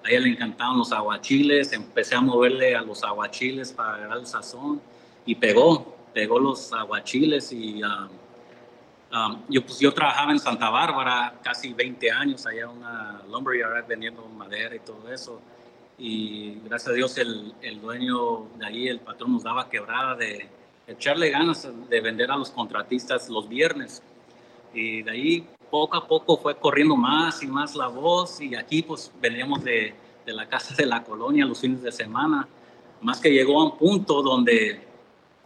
a ella le encantaban los aguachiles. Empecé a moverle a los aguachiles para agarrar el sazón y pegó pegó los aguachiles y ah, yo pues yo trabajaba en Santa Bárbara casi 20 años allá en una lumberyard vendiendo madera y todo eso. Y gracias a Dios el, el dueño de ahí, el patrón nos daba quebrada de echarle ganas de vender a los contratistas los viernes. Y de ahí poco a poco fue corriendo más y más la voz y aquí pues veníamos de, de la casa de la colonia los fines de semana, más que llegó a un punto donde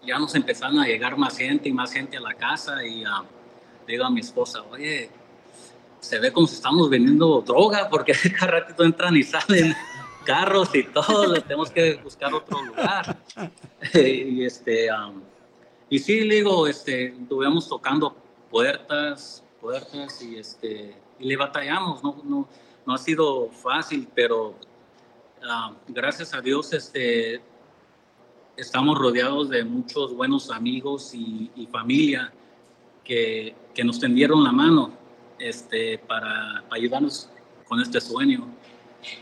ya nos empezaron a llegar más gente y más gente a la casa y le digo a mi esposa, oye, se ve como si estamos vendiendo droga porque cada ratito entran y salen carros y todo, tenemos que buscar otro lugar. y este, am, y sí, digo, este, estuvimos tocando puertas, puertas y este, y le batallamos, no, no, no ha sido fácil, pero ah, gracias a Dios, este, estamos rodeados de muchos buenos amigos y, familia que, que nos tendieron la mano este, para, para ayudarnos con este sueño,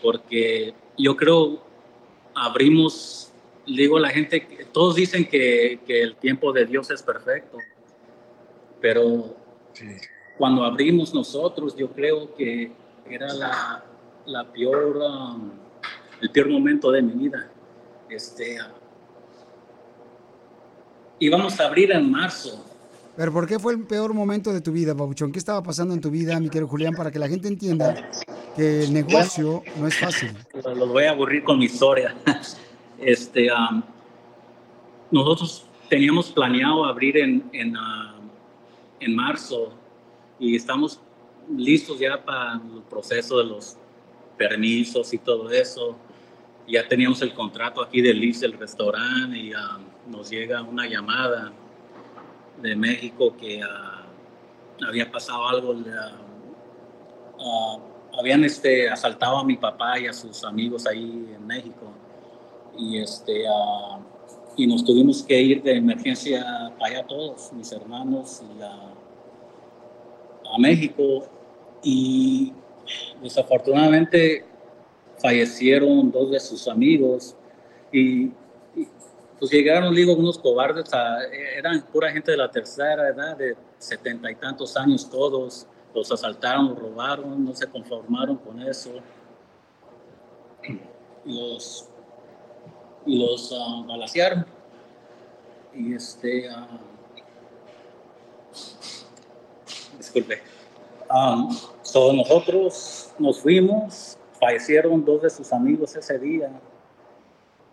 porque yo creo abrimos, digo la gente, todos dicen que, que el tiempo de Dios es perfecto, pero cuando abrimos nosotros, yo creo que era la, la peor, um, el peor momento de mi vida. Este, ah, íbamos a abrir en marzo, Pero ¿por qué fue el peor momento de tu vida, Pabuchón? ¿Qué estaba pasando en tu vida, mi querido Julián, para que la gente entienda que el negocio no es fácil? los voy a aburrir con mi historia. Este, um, nosotros teníamos planeado abrir en, en, ah, en marzo y estamos listos ya para el proceso de los permisos y todo eso. ya teníamos el contrato aquí de lease del restaurante y ah, nos llega una llamada de México que ah, había pasado algo, ah, ah, habían este, asaltado a mi papá y a sus amigos ahí en México y este y nos tuvimos que ir de emergencia para allá todos, mis hermanos y a, México y desafortunadamente fallecieron dos de sus amigos y, pues llegaron, digo, unos cobardes, eran pura gente de la tercera edad, de setenta y tantos años todos, los asaltaron, los robaron, no se conformaron con eso. Los, los ah, balacearon. Y este, ah, disculpe. Um, so nosotros nos fuimos, fallecieron dos de sus amigos ese día.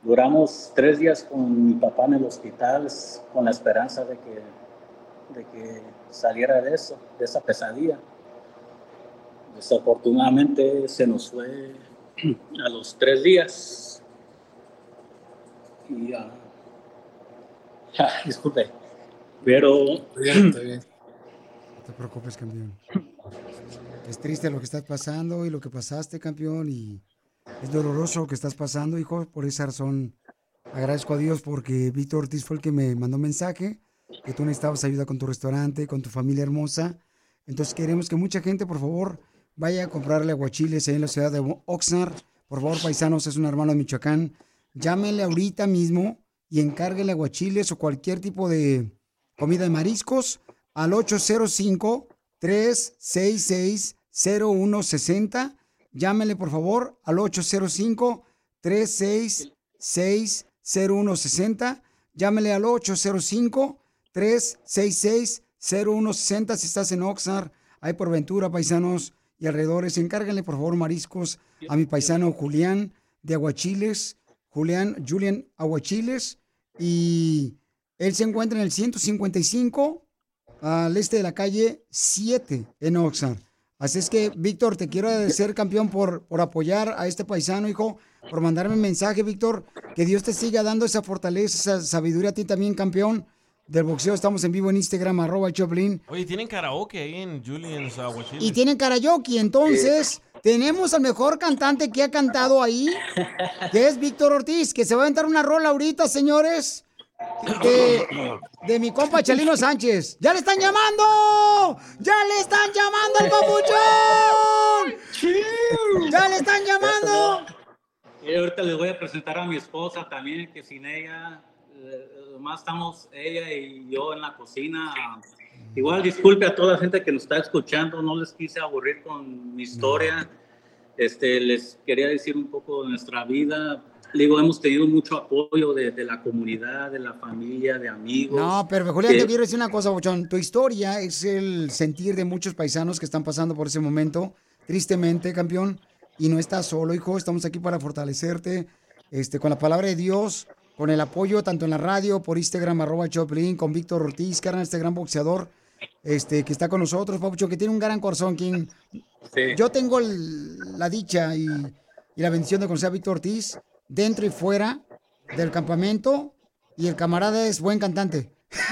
Duramos tres días con mi papá en el hospital con la esperanza de que, de que saliera de eso, de esa pesadilla. Desafortunadamente se nos fue a los tres días. Y, ah, disculpe, pero No te preocupes, campeón. Es triste lo que estás pasando y lo que pasaste, campeón, y es doloroso lo que estás pasando, hijo. Por esa razón agradezco a Dios porque Víctor Ortiz fue el que me mandó un mensaje que tú necesitabas ayuda con tu restaurante, con tu familia hermosa. Entonces queremos que mucha gente, por favor, vaya a comprarle aguachiles ahí en la ciudad de Oxnard. Por favor, paisanos, es un hermano de Michoacán. Llámenle ahorita mismo y encárguele aguachiles o cualquier tipo de comida de mariscos al 805-366-0160. Llámenle, por favor, al 805-366-0160. Llámenle al 805-366-0160 si estás en Oxnard, ahí por Ventura, paisanos y alrededores. Encárguenle, por favor, mariscos a mi paisano Julián de Aguachiles. Julián, Julian Aguachiles. Y él se encuentra en el 155 al este de la calle 7 en Oxnard. Así es que, Víctor, te quiero agradecer, campeón, por, por apoyar a este paisano, hijo, por mandarme un mensaje, Víctor. Que Dios te siga dando esa fortaleza, esa sabiduría a ti también, campeón del boxeo. Estamos en vivo en Instagram, arroba Choplin. Oye, tienen karaoke ahí en Julian's uh, Aguachiles. Y tienen karaoke, entonces tenemos al mejor cantante que ha cantado ahí, que es Víctor Ortiz, que se va a aventar una rola ahorita, señores, de, de mi compa Chalino Sánchez. ¡Ya le están llamando! ¡Ya le están llamando al papuchón! ¡Ya le están llamando! Y ahorita les voy a presentar a mi esposa también, que sin ella, eh, más estamos ella y yo en la cocina. Igual disculpe a toda la gente que nos está escuchando, no les quise aburrir con mi historia. Este, les quería decir un poco de nuestra vida. Digo, hemos tenido mucho apoyo de, de la comunidad, de la familia, de amigos. No, pero Julián, que- te quiero decir una cosa, Bochón. Tu historia es el sentir de muchos paisanos que están pasando por ese momento, tristemente, campeón. Y no estás solo, hijo. Estamos aquí para fortalecerte este, con la palabra de Dios, con el apoyo tanto en la radio, por Instagram, arroba Choplin, con Víctor Ortiz, carnal, este gran boxeador este, que está con nosotros, Papucho, que tiene un gran corazón. Quien... Yo tengo el- la dicha y, y la bendición de conocer a Víctor Ortiz dentro y fuera del campamento. Y el camarada es buen cantante.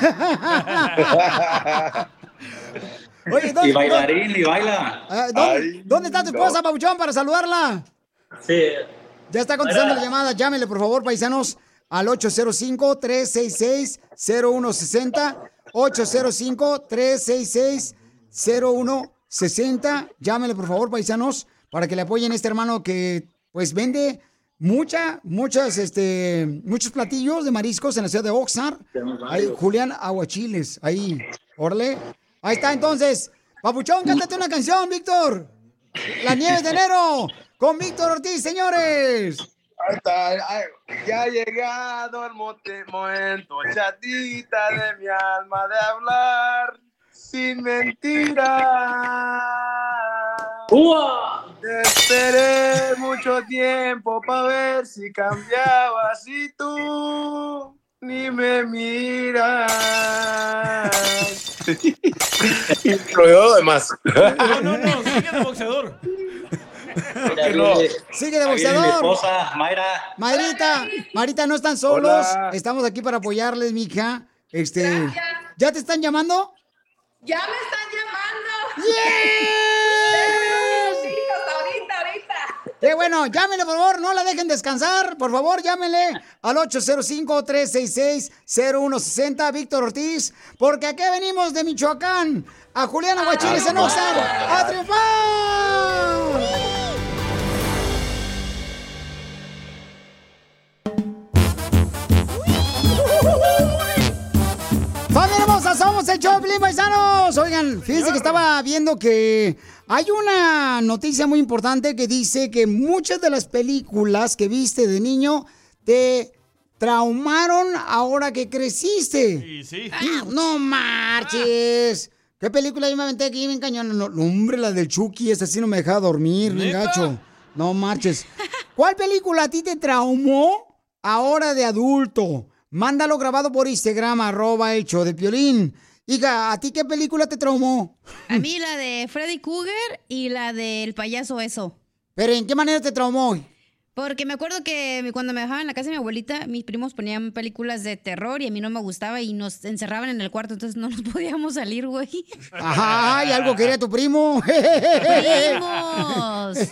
Oye, ¿dónde, y bailarín, y baila. Ah, ¿dónde, dónde está tu esposa, Pabuchón, para saludarla? Sí. Ya está contestando Hola. la llamada. Llámele, por favor, paisanos, al 805-366-0160. 805-366-0160. Llámele, por favor, paisanos, para que le apoyen a este hermano que, pues, vende mucha, muchas, este, muchos platillos de mariscos en la ciudad de Oxnard. Ahí. Julián Aguachiles, ahí. Órale. Ahí está, entonces. Papuchón, cántate una canción, Víctor. La nieve de enero con Víctor Ortiz, señores. Ay, ya ha llegado el momento, chatita de mi alma, de hablar sin mentira. Te esperé mucho tiempo para ver si cambiabas y tú ni me miras. y lo demás. No, no, no, sigue de boxeador. Mira, viene- Sigue de viene Mi boxeador. esposa, Mayra. Mayrita, Marita, no están solos. Hola. Estamos aquí para apoyarles, mija. Este, ¿ya te están llamando? Ya me están llamando. ¡Yes! hijos, ahorita, ahorita. Qué bueno, llámenle por favor, no la dejen descansar. Por favor, llámenle al 805-366-0160, Víctor Ortiz, porque aquí venimos de Michoacán, a Juliana Guachiles en Oxnard, a triunfar. ¡Familia hermosa! ¡Somos el Choplin, paisanos! Oigan, fíjense que estaba viendo que hay una noticia muy importante que dice que muchas de las películas que viste de niño te traumaron ahora que creciste. Sí, sí. ¡No marches! ¿Qué película yo me aventé aquí bien cañón? No, hombre, la del Chucky, esa sí no me dejaba dormir, ¿Neta? gacho. No marches. ¿Cuál película a ti te traumó ahora de adulto? Mándalo grabado por Instagram, arroba el show de Piolín. Hija, ¿a ti qué película te traumó? A mí la de Freddy Krueger y la del payaso eso. ¿Pero en qué manera te traumó? Porque me acuerdo que cuando me dejaban en la casa de mi abuelita, mis primos ponían películas de terror y a mí no me gustaba y nos encerraban en el cuarto, entonces no nos podíamos salir, güey. Ajá, y algo quería tu primo. ¡Primos!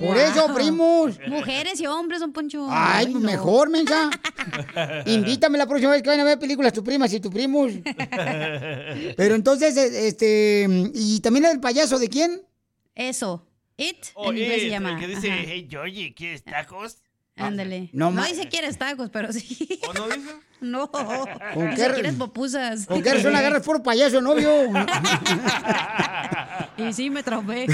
Por eso, primos. Mujeres y hombres, don Poncho. Ay, pues no. mejor, mensa. Invítame la próxima vez que vayan a ver películas tus primas y tus primos. Pero entonces, eh, este, y también el payaso, ¿de quién? Eso. It, Oh, en inglés se llama. que dice, Ajá. hey, Georgie, ¿quieres tacos? Ándale. No No, dice quieres tacos, pero sí. ¿O no dice? No. ¿Con Dice qué- quieres popusas. ¿Con qué razón agarras por payaso, novio? Y sí, me traumé.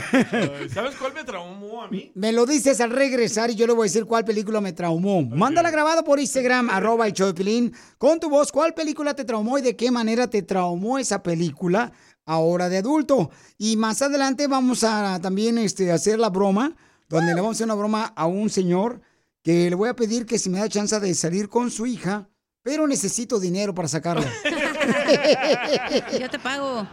¿Sabes cuál me traumó a mí? Me lo dices al regresar y yo le voy a decir cuál película me traumó. Mándala grabado por Instagram, arroba de Pilín, con tu voz, cuál película te traumó y de qué manera te traumó esa película ahora de adulto. Y más adelante vamos a también este, hacer la broma, donde le vamos a hacer una broma a un señor que le voy a pedir que si me da chance de salir con su hija, pero necesito dinero para sacarla. Yo te pago.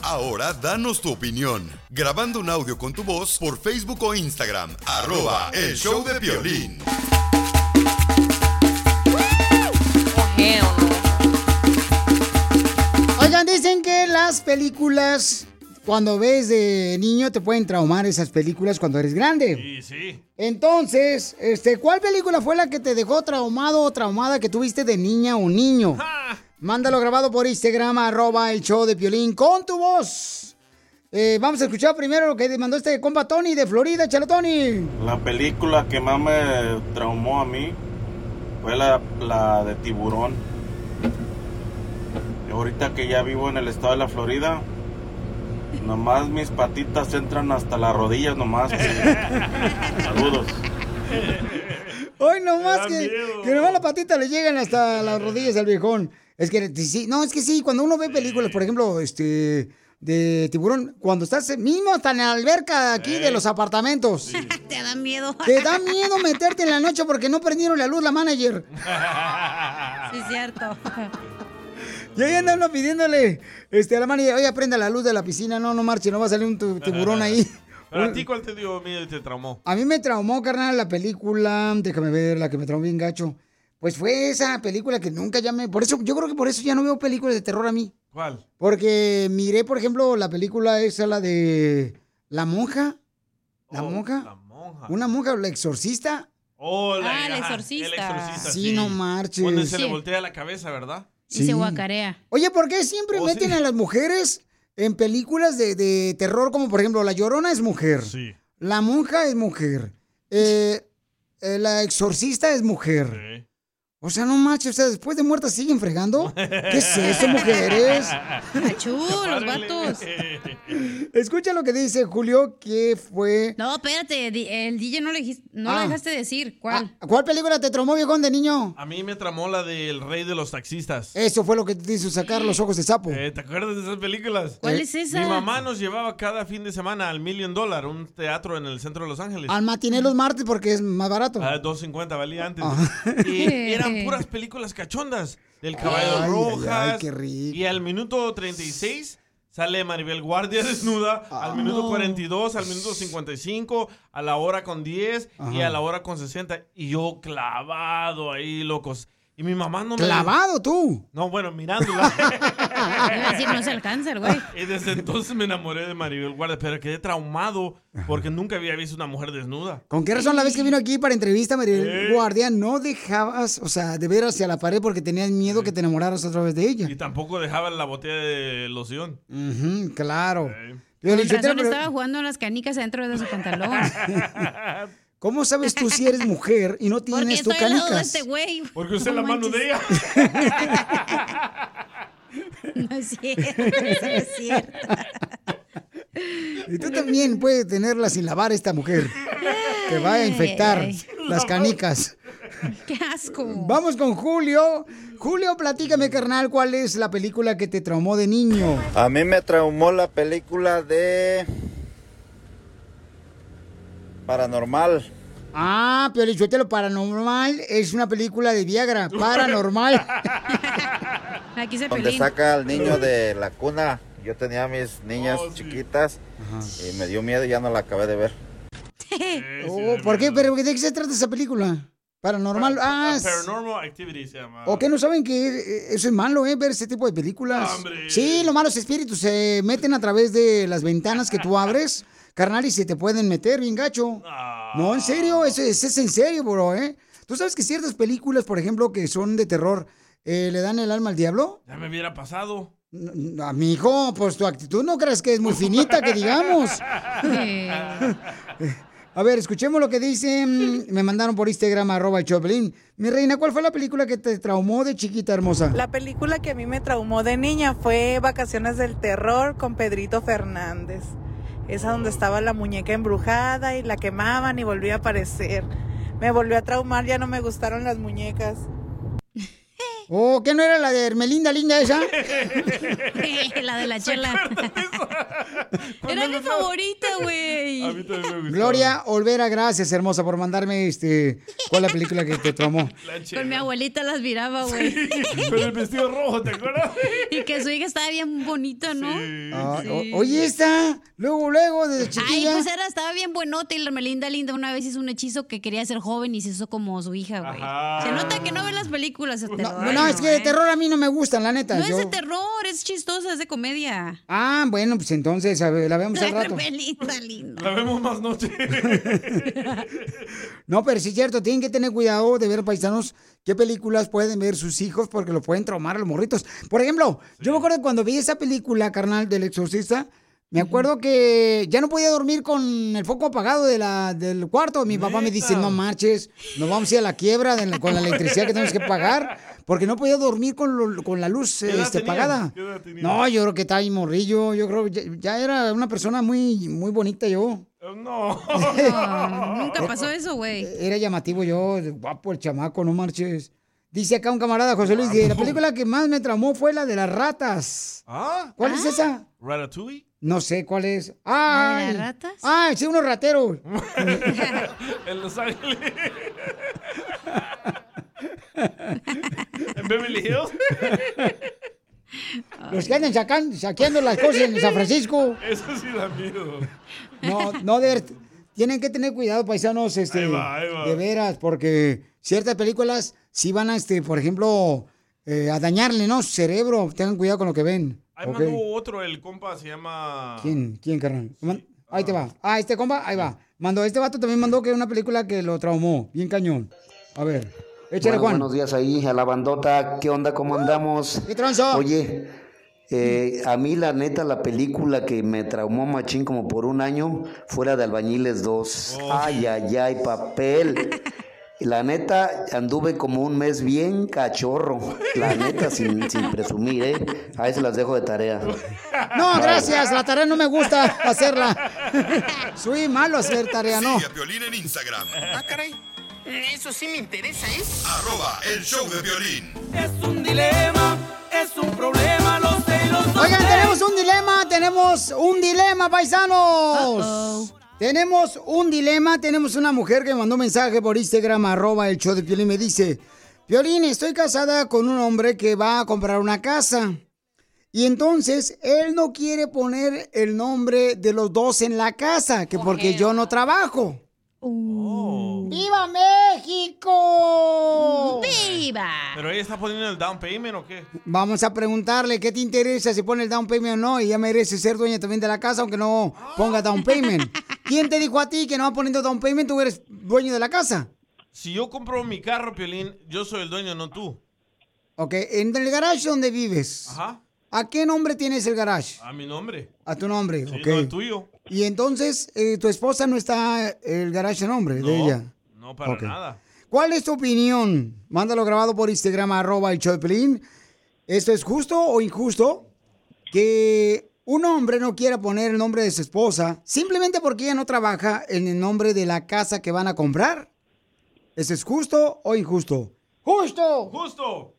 Ahora danos tu opinión, grabando un audio con tu voz por Facebook o Instagram, arroba el show de violín. Oigan, dicen que las películas, cuando ves de niño, te pueden traumar esas películas cuando eres grande. Sí, sí. Entonces, este, ¿cuál película fue la que te dejó traumado o traumada que tuviste de niña o niño? Mándalo grabado por Instagram, arroba el show de Piolín, con tu voz. Eh, vamos a escuchar primero lo que mandó este compa Tony de Florida, chalo Tony. La película que más me traumó a mí fue la, la de tiburón. Ahorita que ya vivo en el estado de la Florida, nomás mis patitas entran hasta las rodillas nomás. Saludos. Hoy nomás que, que nomás la patita le llegan hasta las rodillas al viejón. Es que sí, no, es que sí, cuando uno ve películas, por ejemplo, este de tiburón, cuando estás mismo hasta en la alberca aquí de los apartamentos. Te da miedo. Te da miedo meterte en la noche porque no prendieron la luz la manager. Sí, es cierto. Y ahí anda uno pidiéndole este, a la manager, oye, prenda la luz de la piscina, no, no marche, no va a salir un tu- tiburón ahí. ¿Pero a ti cuál te dio miedo y te traumó? A mí me traumó, carnal, la película, déjame ver, la que me traumó bien gacho. Pues fue esa película que nunca llamé, por eso, yo creo que por eso ya no veo películas de terror a mí. ¿Cuál? Porque miré, por ejemplo, la película esa, la de La Monja. ¿La Monja? Una monja, la exorcista. Oh, la, Ah, el exorcista. El exorcista, Sí, no marches. Cuando se le voltea la cabeza, ¿verdad? Y se guacarea. Oye, ¿por qué siempre Oh, meten sí. a las mujeres en películas de, de terror? Como por ejemplo, La Llorona es mujer. Sí. La monja es mujer. Eh, eh, la exorcista es mujer. O sea, no manches, o sea, después de muerta siguen fregando. ¿Qué es eso, mujeres? Achú, los vatos. Escucha lo que dice Julio, que fue... No, espérate, el DJ no le dijiste, no Ah. lo dejaste decir. ¿Cuál? ¿Cuál película te traumó, viejón, de niño? A mí me tramó la del rey de los taxistas. Eso fue lo que te hizo sacar los ojos de sapo. Eh, ¿Te acuerdas de esas películas? ¿Cuál es esa? Mi mamá nos llevaba cada fin de semana al Million Dollar, un teatro en el centro de Los Ángeles. Al matiné los martes porque es más barato. Ah, 2.50 valía antes. Ah. Y eran puras películas cachondas. Del caballo Ay, rojas. ay, ay, qué rico. Y al minuto 36 Sale Maribel Guardia desnuda al minuto no. 42, al minuto 55, a la hora con 10 y a la hora con 60. Y yo clavado ahí, locos. Y mi mamá no me... ¿Clavado tú? No, bueno, mirándola. Iba a decir, no se alcanza el güey. y desde entonces me enamoré de Maribel Guardia, pero quedé traumado porque nunca había visto una mujer desnuda. ¿Con qué razón la vez que vino aquí para entrevista, Maribel Eh. Guardia, no dejabas, o sea, de ver hacia la pared porque tenías miedo que te enamoraras otra vez de ella? Y tampoco dejaba la botella de loción. Claro. Eh. Piolín, Con yo razón estaba jugando las canicas adentro de su pantalón. ¿Cómo sabes tú si eres mujer y no Porque tienes tu estoy al lado de canicas? este güey. Porque usted es No la mano de ella. No es cierto, eso no es cierto. Y tú también puedes tenerla sin lavar esta mujer. Que vaya a infectar Ay, las canicas. Qué asco. Vamos con Julio. Julio, platícame, carnal, ¿cuál es la película que te traumó de niño? A mí me traumó la película de Paranormal. Ah, Piolichotelo Paranormal es una película de Viagra. Paranormal. Aquí se Donde pelín. saca al niño de la cuna. Yo tenía a mis niñas chiquitas y me dio miedo y ya no la acabé de ver. Oh, ¿Por qué? ¿Pero de qué se trata esa película? Paranormal. Ah, Ah, es- Paranormal Activity se llama. ¿O qué no saben que eh, eso es malo, eh? Ver ese tipo de películas. Sí, los malos espíritus se meten a través de las ventanas que tú abres, carnal, y se te pueden meter bien gacho. No, en serio, eso, es- es en serio, bro, ¿eh? Tú sabes que ciertas películas, por ejemplo, que son de terror, eh, le dan el alma al diablo. Ya me hubiera pasado. A mi hijo, pues tu actitud no crees que es muy finita, que digamos. A ver, escuchemos lo que dicen. Me mandaron por Instagram, arroba el Choplin. Mi reina, ¿cuál fue la película que te traumó de chiquita hermosa? La película que a mí me traumó de niña fue Vacaciones del Terror con Pedrito Fernández. Esa donde estaba la muñeca embrujada y la quemaban y volvía a aparecer. Me volvió a traumar, ya no me gustaron las muñecas. Oh, ¿qué no era la de Hermelinda Linda esa? la de la chela. Era mi favorita, güey. Gloria Olvera, gracias, hermosa, por mandarme este. ¿Cuál es la película que te traumó? Con mi abuelita las miraba, güey. Con el vestido rojo, ¿te acuerdas? Y que su hija estaba bien bonita, ¿no? Ah, Sí. o- oye, esta, luego, luego, desde Ay, chiquilla. pues era, estaba bien buenota y la Melinda Linda una vez hizo un hechizo que quería ser joven y se hizo como su hija, güey. Se nota que no ve las películas terror. No, no, es que de ¿eh? terror a mí no me gustan, la neta. No yo- es de terror, es chistosa, es de comedia. Ah, bueno, pues entonces a ver, la vemos al rato. Melinda Linda. La vemos más noche. No, pero sí es cierto, tienen que tener cuidado de ver, paisanos, qué películas pueden ver sus hijos porque lo pueden traumar a los morritos. Por ejemplo, yo me acuerdo cuando vi esa película, carnal, del exorcista, me acuerdo que ya no podía dormir con el foco apagado de la, del cuarto. Mi papá me dice, no marches, nos vamos a ir a la quiebra de con la electricidad que tenemos que pagar, porque no podía dormir con, lo- con la luz ¿Qué edad este, apagada. No, yo creo que estaba ahí morrillo, yo creo que ya, ya era una persona muy, muy bonita yo. No. Nunca pasó eso, güey. Era llamativo yo, guapo el chamaco, no marches. Dice acá un camarada, José Luis, que la película que más me tramó fue la de las ratas. ¿Ah? ¿Cuál es esa? ¿Ratatouille? No sé cuál es. ¿La de ratas? ¡Ay, sí, unos rateros! en Los Ángeles. en Beverly Hills. Los que andan sacan- saqueando las cosas en San Francisco. Eso sí da miedo. No, no, de tienen que tener cuidado, paisanos, este, Ahí va, ahí va. de veras, porque ciertas películas sí van a, este, por ejemplo, eh, a dañarle, ¿no? Su cerebro. Tengan cuidado con lo que ven. Ahí mandó otro, el compa se llama... ¿Quién? ¿Quién, carnal? Ahí te va. Ah, este compa, ahí va. Mandó, este vato también mandó que una película que lo traumó. Bien cañón. A ver, échale, Bueno, Juan. buenos días ahí a la bandota. ¿Qué onda? ¿Cómo andamos? ¿Qué tranza? Oye, eh, a mí la neta la película que me traumó machín como por un año fue la de Albañiles 2. Ay, ay, ay, papel. Y La neta, anduve como un mes bien cachorro. La neta, sin, sin presumir, ¿eh? Ahí se las dejo de tarea. No, gracias. La tarea no me gusta hacerla. Soy malo hacer tarea, no. Sigue a Piolín en Instagram. Ah, caray. Eso sí me interesa, ¿eh? Arroba el show de violín. Es un dilema, es un problema, lo sé, lo sé. Oigan, tenemos un dilema, tenemos un dilema, paisanos. Tenemos un dilema, tenemos una mujer que me mandó un mensaje por Instagram, arroba el show de Piolín, me dice, Piolín, estoy casada con un hombre que va a comprar una casa. Y entonces él no quiere poner el nombre de los dos en la casa, que porque yo no trabajo. ¡Viva México! ¡Viva! ¿Pero ella está poniendo el down payment o qué? Vamos a preguntarle qué te interesa si pone el down payment o no. Y ella merece ser dueña también de la casa, aunque no ponga down payment. ¿Quién te dijo a ti que no va poniendo down payment? Tú eres dueño de la casa. Si yo compro mi carro, Piolín, yo soy el dueño, no tú. Ok, en el garage donde vives. Ajá. ¿A qué nombre tienes el garage? A mi nombre. A tu nombre, Sí, ok. no el tuyo. Y entonces, eh, tu esposa no está el garage nombre de ella. No, para nada. ¿Cuál es tu opinión? Mándalo grabado por Instagram, arroba el Pelín. ¿Esto es justo o injusto? Que un hombre no quiera poner el nombre de su esposa simplemente porque ella no trabaja en el nombre de la casa que van a comprar. ¿Eso es justo o injusto? ¡Justo! ¡Justo!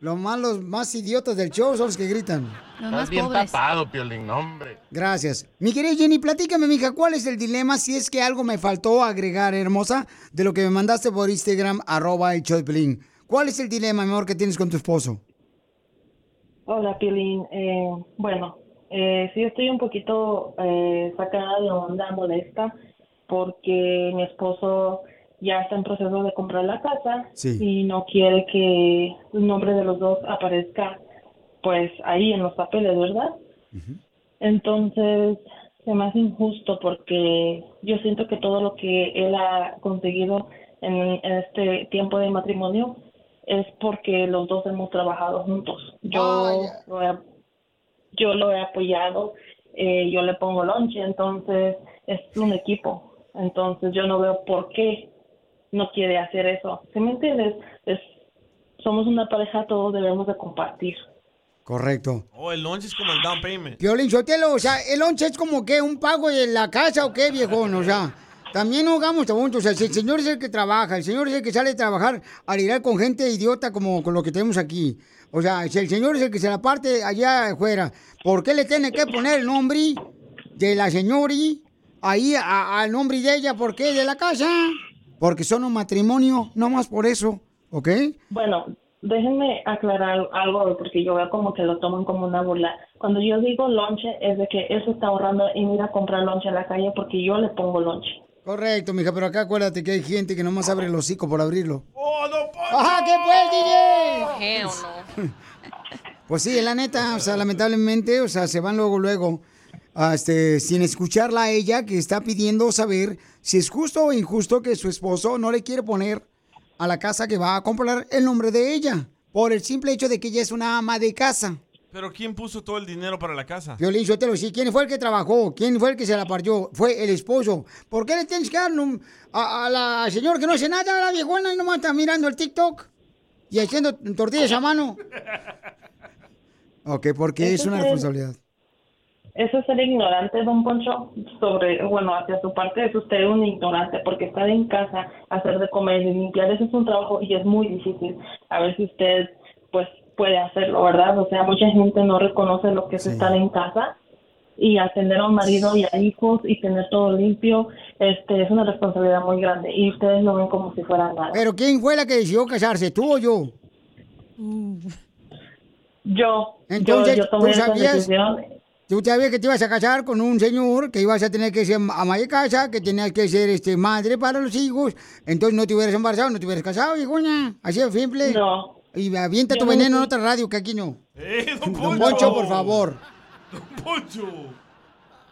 Los malos más idiotas del show son los que gritan. Estás bien tapado, Piolín, hombre. Gracias. Mi querida Jenny, platícame, mija, ¿cuál es el dilema si es que algo me faltó agregar, hermosa, de lo que me mandaste por Instagram, arroba el show de? ¿Cuál es el dilema, mi amor, que tienes con tu esposo? Hola, Piolín. Eh, bueno, eh, sí estoy un poquito eh, sacada de onda, molesta, porque mi esposo ya está en proceso de comprar la casa Sí. y no quiere que el nombre de los dos aparezca, pues, ahí en los papeles, ¿verdad? Entonces, se me hace injusto porque yo siento que todo lo que él ha conseguido en, en este tiempo de matrimonio es porque los dos hemos trabajado juntos. Yo, lo, he, yo lo he apoyado, eh, yo le pongo lonche, entonces es un equipo. Entonces yo no veo por qué no quiere hacer eso. ¿Sí me entiendes? Es, somos una pareja, todos debemos de compartir. Correcto. Oh, el lunch es como el down payment. Piolín Sotelo, o sea, el lonche es como que un pago de la casa o qué, viejón, o sea. También no hagamos juntos, o sea, si el señor es el que trabaja, el señor es el que sale a trabajar a lidiar con gente idiota como con lo que tenemos aquí. O sea, si el señor es el que se la parte allá afuera, ¿por qué le tiene que poner el nombre de la señora ahí al nombre de ella? ¿Por qué? De la casa. Porque son un matrimonio, no más por eso, ¿ok? Bueno, déjenme aclarar algo porque yo veo como que lo toman como una burla. Cuando yo digo lonche es de que él se está ahorrando en ir a comprar lonche a la calle porque yo le pongo lonche. Correcto, mija, pero acá acuérdate que hay gente que nomás abre el hocico por abrirlo. ¡Oh, no, ¡Ajá, qué pues, DJ! Pues sí, la neta, o sea, lamentablemente, o sea, se van luego, luego, a, este, sin escucharla a ella, que está pidiendo saber si es justo o injusto que su esposo no le quiere poner a la casa que va a comprar el nombre de ella, por el simple hecho de que ella es una ama de casa. Pero ¿quién puso todo el dinero para la casa? Violín, yo te lo sí, ¿quién fue el que trabajó? ¿Quién fue el que se la partió? Fue el esposo. ¿Por qué le tienes que dar un- a, a la señora que no hace nada, a la viejona, y nomás está mirando el TikTok y haciendo tortillas a mano? Ok, porque es una es- responsabilidad. Eso es ser ignorante, don Poncho, sobre, bueno, hacia su parte es usted un ignorante, porque estar en casa, hacer de comer y limpiar, eso es un trabajo y es muy difícil. A ver si usted, pues, puede hacerlo, ¿verdad? O sea, mucha gente no reconoce lo que es estar en casa y atender a un marido y a hijos y tener todo limpio, este, es una responsabilidad muy grande y ustedes lo ven como si fuera nada. Pero ¿quién fue la que decidió casarse, tú o yo? Yo, Entonces, yo, yo tomé ¿tú esa decisión. Tú sabías que te ibas a casar con un señor, que ibas a tener que ser ama de casa, que tenías que ser este madre para los hijos, entonces no te hubieras embarazado, no te hubieras casado, hijona. Así de simple. No. Y avienta tu no veneno en otra radio que aquí no. ¡Eh, don Don Poncho! Poncho, por favor. ¡Don Poncho!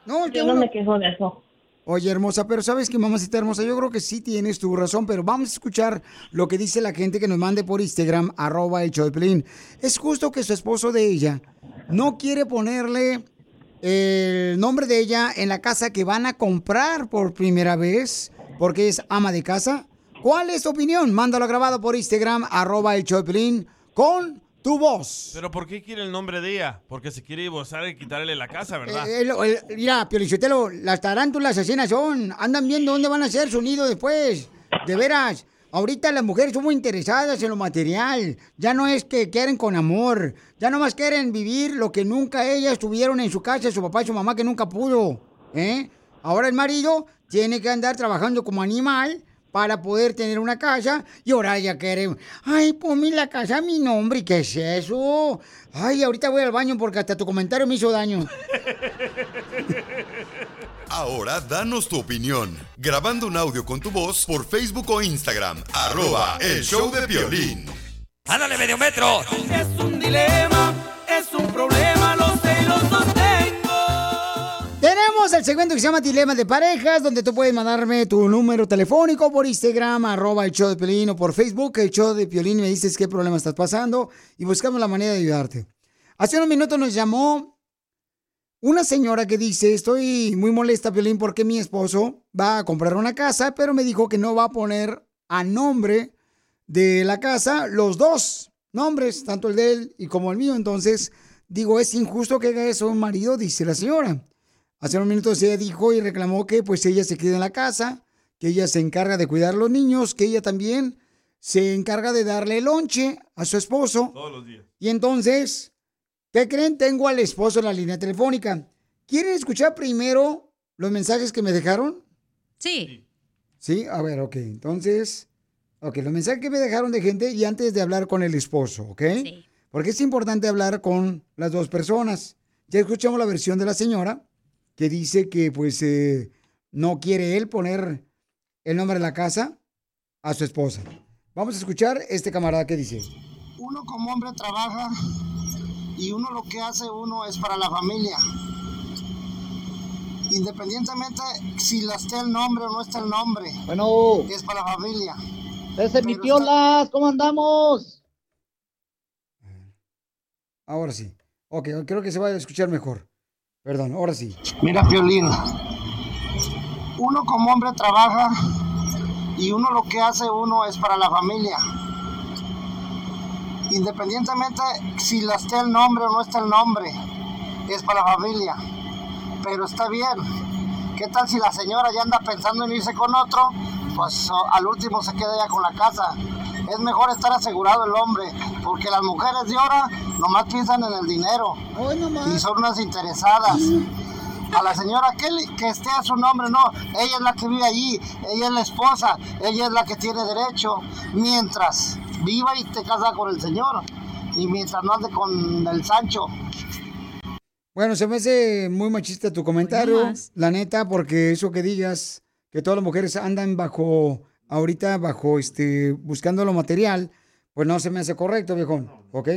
No, Yo no uno- me quejo de eso. Oye, hermosa, pero sabes que mamacita hermosa, yo creo que sí tienes tu razón, pero vamos a escuchar lo que dice la gente que nos mande por Instagram, arroba el show de Piolín. Es justo que su esposo de ella no quiere ponerle el nombre de ella en la casa que van a comprar por primera vez, porque es ama de casa. ¿Cuál es tu opinión? Mándalo grabado por Instagram, arroba el Piolín, con tu voz. ¿Pero por qué quiere el nombre de ella? Porque se quiere divorciar y quitarle la casa, ¿verdad? Eh, el- el- mira, Piolichotelo, las tarántulas asesinas son. Andan viendo dónde van a hacer su nido después. De veras. Ahorita las mujeres son muy interesadas en lo material. Ya no es que quieren con amor. Ya nomás quieren vivir lo que nunca ellas tuvieron en su casa, su papá y su mamá que nunca pudo. ¿eh? Ahora el marido tiene que andar trabajando como animal para poder tener una casa y ahora ya quiere, ay, ponme la casa a mi nombre, ¿y qué es eso? Ay, ahorita voy al baño porque hasta tu comentario me hizo daño. Ahora danos tu opinión. Grabando un audio con tu voz por Facebook o Instagram. Arroba el show de violín. ¡Ándale, medio metro! Es un dilema, es un problema, lo sé y lo sostengo. Tenemos el segmento que se llama Dilemas de Parejas, donde tú puedes mandarme tu número telefónico por Instagram, arroba el show de Piolín, o por Facebook, el show de Piolín, y me dices qué problema estás pasando y buscamos la manera de ayudarte. Hace unos minutos nos llamó una señora que dice, estoy muy molesta, Piolín, porque mi esposo va a comprar una casa, pero me dijo que no va a poner a nombre de la casa los dos nombres, tanto el de él y como el mío. Entonces, digo, es injusto que haga eso un marido, dice la señora. Hace unos minutos ella dijo y reclamó que pues ella se queda en la casa, que ella se encarga de cuidar a los niños, que ella también se encarga de darle lonche a su esposo. Todos los días. Y entonces, ¿qué creen? Tengo al esposo en la línea telefónica. ¿Quieren escuchar primero los mensajes que me dejaron? Sí. Sí, a ver, ok. Entonces, ok, los mensajes que me dejaron de gente y antes de hablar con el esposo, ¿ok? Sí. Porque es importante hablar con las dos personas. Ya escuchamos la versión de la señora que dice que pues eh, no quiere él poner el nombre de la casa a su esposa. Vamos a escuchar este camarada que dice. Uno como hombre trabaja y uno lo que hace uno es para la familia. Independientemente si la esté el nombre o no está el nombre. Bueno. Es para la familia. Ese mi piolas, ¿cómo andamos? Ahora sí. Ok, creo que se va a escuchar mejor. Perdón, ahora sí. Mira, Piolín. Uno como hombre trabaja y uno lo que hace uno es para la familia. Independientemente si la esté el nombre o no está el nombre, es para la familia. Pero está bien. ¿Qué tal si la señora ya anda pensando en irse con otro? Pues al último se queda ya con la casa. Es mejor estar asegurado el hombre, porque las mujeres de ahora nomás piensan en el dinero y son unas interesadas. A la señora que, le- que esté a su nombre, no, ella es la que vive allí, ella es la esposa, ella es la que tiene derecho, mientras viva y te casa con el señor, y mientras no ande con el Sancho. Bueno, se me hace muy machista tu comentario, la neta, porque eso que digas, que todas las mujeres andan bajo, ahorita bajo, este, buscando lo material, pues no se me hace correcto, viejón, ¿ok?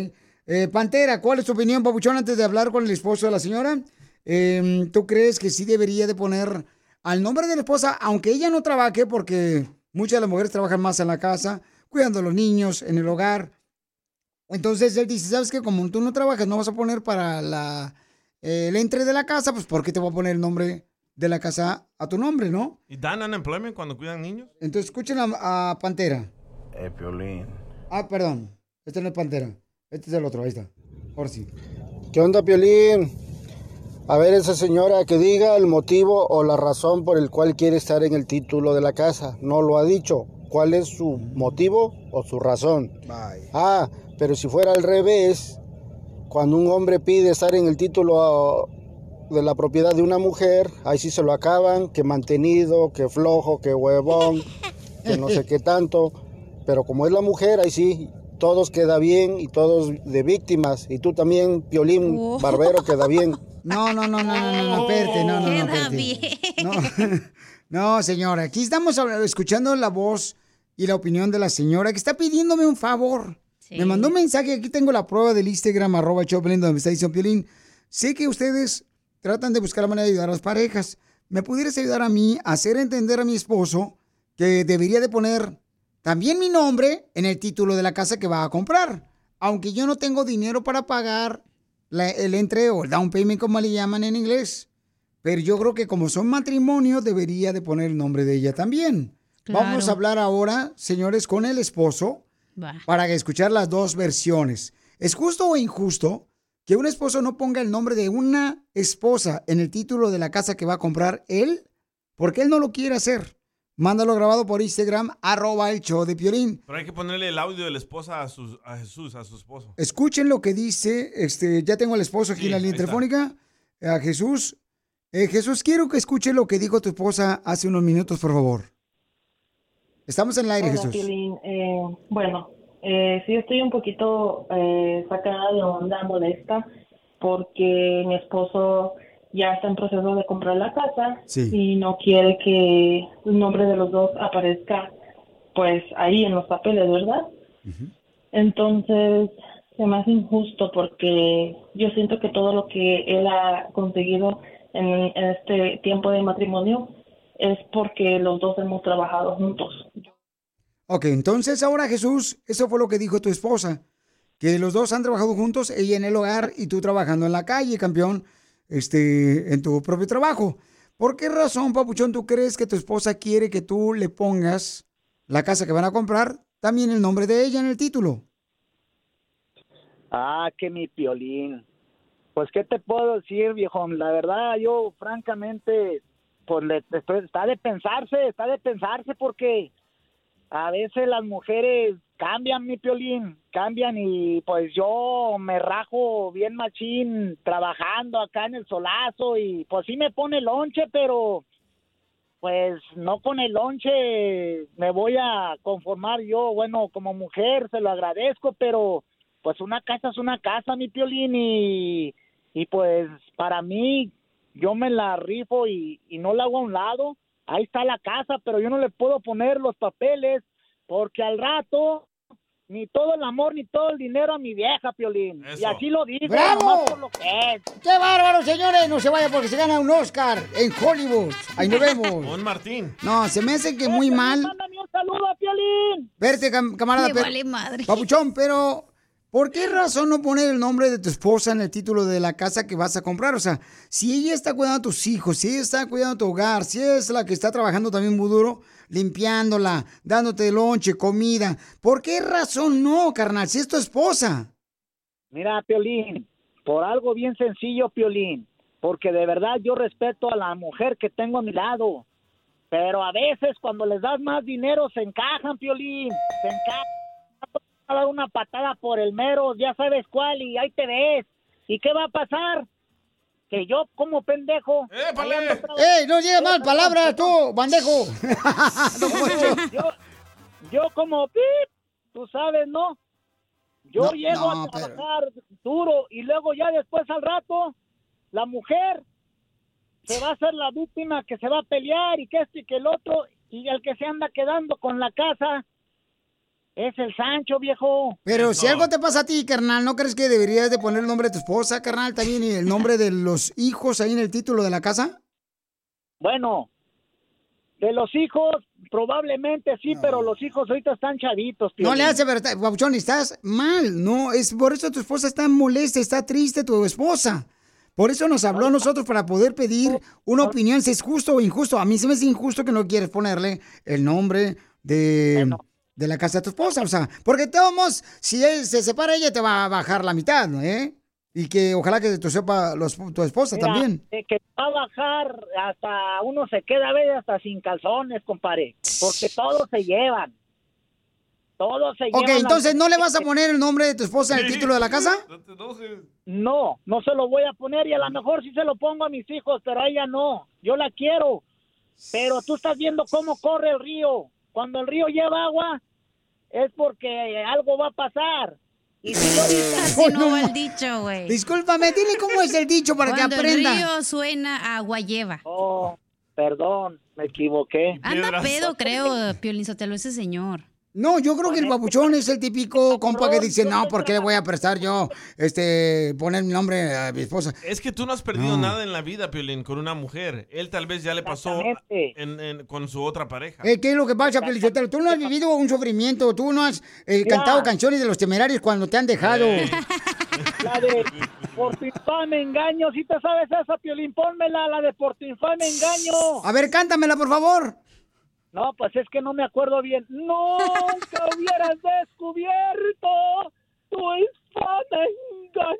Eh, Pantera, ¿cuál es tu opinión, papuchón, antes de hablar con el esposo de la señora? Eh, ¿Tú crees que sí debería de poner al nombre de la esposa, aunque ella no trabaje, porque muchas de las mujeres trabajan más en la casa, cuidando a los niños, en el hogar, entonces él dice, ¿sabes qué? Como tú no trabajas, no vas a poner para la, eh, el entre de la casa, pues ¿por qué te voy a poner el nombre de la casa a tu nombre, no? ¿Y dan unemployment cuando cuidan niños? Entonces escuchen a, a Pantera. Eh, Piolín. Ah, perdón. Este no es Pantera. Este es el otro, ahí está. Sí. ¿Qué onda, Piolín? A ver, esa señora que diga el motivo o la razón por el cual quiere estar en el título de la casa. No lo ha dicho. ¿Cuál es su motivo o su razón? Ah, pero si fuera al revés, cuando un hombre pide estar en el título de la propiedad de una mujer, ahí sí se lo acaban, que mantenido, que flojo, que huevón, que no sé qué tanto. Pero como es la mujer, ahí sí, todos queda bien y todos de víctimas. Y tú también, Piolín Oh. Barbero, queda bien. No, no, no, no, no, no, no, espérate, no, no, no, espérate. No, no, señora, aquí estamos escuchando la voz y la opinión de la señora que está pidiéndome un favor. Me mandó un mensaje, aquí tengo la prueba del Instagram, arroba Choplin, donde me está diciendo Piolín. Sé que ustedes tratan de buscar la manera de ayudar a las parejas. ¿Me pudieras ayudar a mí a hacer entender a mi esposo que debería de poner también mi nombre en el título de la casa que va a comprar? Aunque yo no tengo dinero para pagar la- el entre o el down payment, como le llaman en inglés. Pero yo creo que como son matrimonio, debería de poner el nombre de ella también. Claro. Vamos a hablar ahora, señores, con el esposo para escuchar las dos versiones. ¿Es justo o injusto que un esposo no ponga el nombre de una esposa en el título de la casa que va a comprar él? Porque él no lo quiere hacer. Mándalo grabado por Instagram, arroba el show de Piolín. Pero hay que ponerle el audio de la esposa a, sus- a Jesús, a su esposo. Escuchen lo que dice, este, ya tengo al esposo aquí Sí, en la línea está. telefónica, a Jesús. Eh, Jesús, quiero que escuche lo que dijo tu esposa hace unos minutos, por favor. Estamos en el aire, Hola, Jesús. Eh, bueno, eh, sí estoy un poquito eh, sacada de onda, molesta, porque mi esposo ya está en proceso de comprar la casa Sí. y no quiere que el nombre de los dos aparezca pues ahí en los papeles, ¿verdad? Entonces se me hace injusto porque yo siento que todo lo que él ha conseguido en, en este tiempo de matrimonio es porque los dos hemos trabajado juntos. Ok, entonces ahora Jesús, eso fue lo que dijo tu esposa, que los dos han trabajado juntos, ella en el hogar y tú trabajando en la calle, campeón, este, en tu propio trabajo. ¿Por qué razón, Papuchón, tú crees que tu esposa quiere que tú le pongas la casa que van a comprar, también el nombre de ella en el título? Ah, que mi piolín. Pues, ¿qué te puedo decir, viejo? La verdad, yo, francamente, pues, le, está de pensarse, está de pensarse porque a veces las mujeres cambian, mi piolín, cambian y pues yo me rajo bien machín trabajando acá en el solazo y pues sí me pone lonche, pero pues no con el lonche me voy a conformar yo, bueno, como mujer se lo agradezco, pero pues una casa es una casa, mi piolín, y, y pues para mí yo me la rifo y, y no la hago a un lado, ahí está la casa, pero yo no le puedo poner los papeles porque al rato ni todo el amor ni todo el dinero a mi vieja, Piolín. Y así lo digo, ¡Bravo! nomás por lo que es. ¡Qué bárbaro, señores! No se vaya porque se gana un Oscar en Hollywood. Ahí nos vemos. Con Martín. No, se me hace que muy mal. Mándame un saludo a Piolín. Verte, cam- camarada. Me vale madre. Papuchón, pero ¿por qué razón no poner el nombre de tu esposa en el título de la casa que vas a comprar? O sea, si ella está cuidando a tus hijos, si ella está cuidando tu hogar, si es la que está trabajando también muy duro, limpiándola, dándote lonche, comida, ¿por qué razón no, carnal? Si es tu esposa. Mira, Piolín, por algo bien sencillo, Piolín, porque de verdad yo respeto a la mujer que tengo a mi lado, pero a veces cuando les das más dinero se encajan, Piolín, se encajan, a dar una patada por el mero, ya sabes cuál, y ahí te ves. ¿Y qué va a pasar? Que yo como pendejo... ¡Ey, no digas mal palabras tú, bandejo! yo, yo como pip, tú sabes, ¿no? Yo No, llego no, a pero- trabajar duro y luego ya después al rato la mujer se va a hacer la víctima que se va a pelear y que esto y que el otro y el que se anda quedando con la casa es el Sancho, viejo. Pero si algo te pasa a ti, carnal, ¿no crees que deberías de poner el nombre de tu esposa, carnal, también y el nombre de los hijos ahí en el título de la casa? Bueno, de los hijos probablemente sí, pero los hijos ahorita están chavitos. No le hace verdad, estás mal, no, es por eso tu esposa está molesta, está triste tu esposa. Por eso nos habló a nosotros para poder pedir una opinión si es justo o injusto. A mí se me hace injusto que no quieres ponerle el nombre de, de la casa de tu esposa, o sea, porque todos, si él se separa ella te va a bajar la mitad, ¿no? ¿eh? Y que ojalá que tu sepa los- tu esposa Mira, también. de que va a bajar hasta uno se queda a veces hasta sin calzones, compadre, porque todos se llevan. Todos se Ok, llevan. entonces ¿no le vas a poner el nombre de tu esposa en el título de la casa? No, no se lo voy a poner y a lo mejor sí se lo pongo a mis hijos, pero a ella no. Yo la quiero. Pero tú estás viendo cómo corre el río. Cuando el río lleva agua es porque algo va a pasar. Y si yo no va el dicho, güey. Discúlpame, dile cómo es el dicho para Cuando que aprenda. el río suena, agua lleva. Oh, perdón, me equivoqué. Anda pedo, creo, Piolín Sotelo, ese señor. No, yo creo que el papuchón es el típico compa que dice, no, ¿por qué le voy a prestar yo, este, poner mi nombre a mi esposa? Es que tú no has perdido No. nada en la vida, Piolín, con una mujer. Él tal vez ya le pasó en- en- con su otra pareja. Eh, ¿Qué es lo que pasa, Pelizotero? Tú no has vivido un sufrimiento, tú no has eh, cantado canciones de los temerarios cuando te han dejado. La de Por tu infame engaño, si te sabes esa, Piolín, pónmela, la de Por tu infame engaño. A ver, cántamela, por favor. No, pues es que no me acuerdo bien. Nunca hubieras descubierto tu infame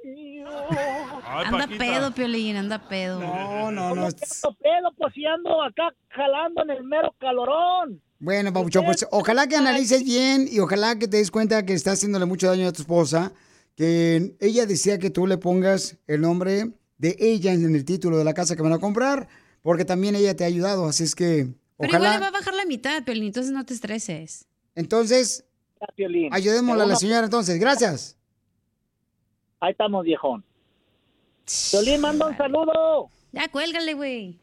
engaño. Anda pedo, Piolín, anda pedo. No, no, ¿Cómo que ando pedo? Pues si ando acá jalando en el mero calorón. Bueno, Papuchón, pues ojalá que analices bien y ojalá que te des cuenta que estás haciéndole mucho daño a tu esposa, que ella desea que tú le pongas el nombre de ella en el título de la casa que van a comprar, porque también ella te ha ayudado, así es que Pero igual le va a bajar la mitad, Piolín, entonces no te estreses. Entonces, ayudémosle a la señora entonces. Gracias. Ahí estamos, viejón. Piolín, manda un saludo. Ya, cuélgale, güey.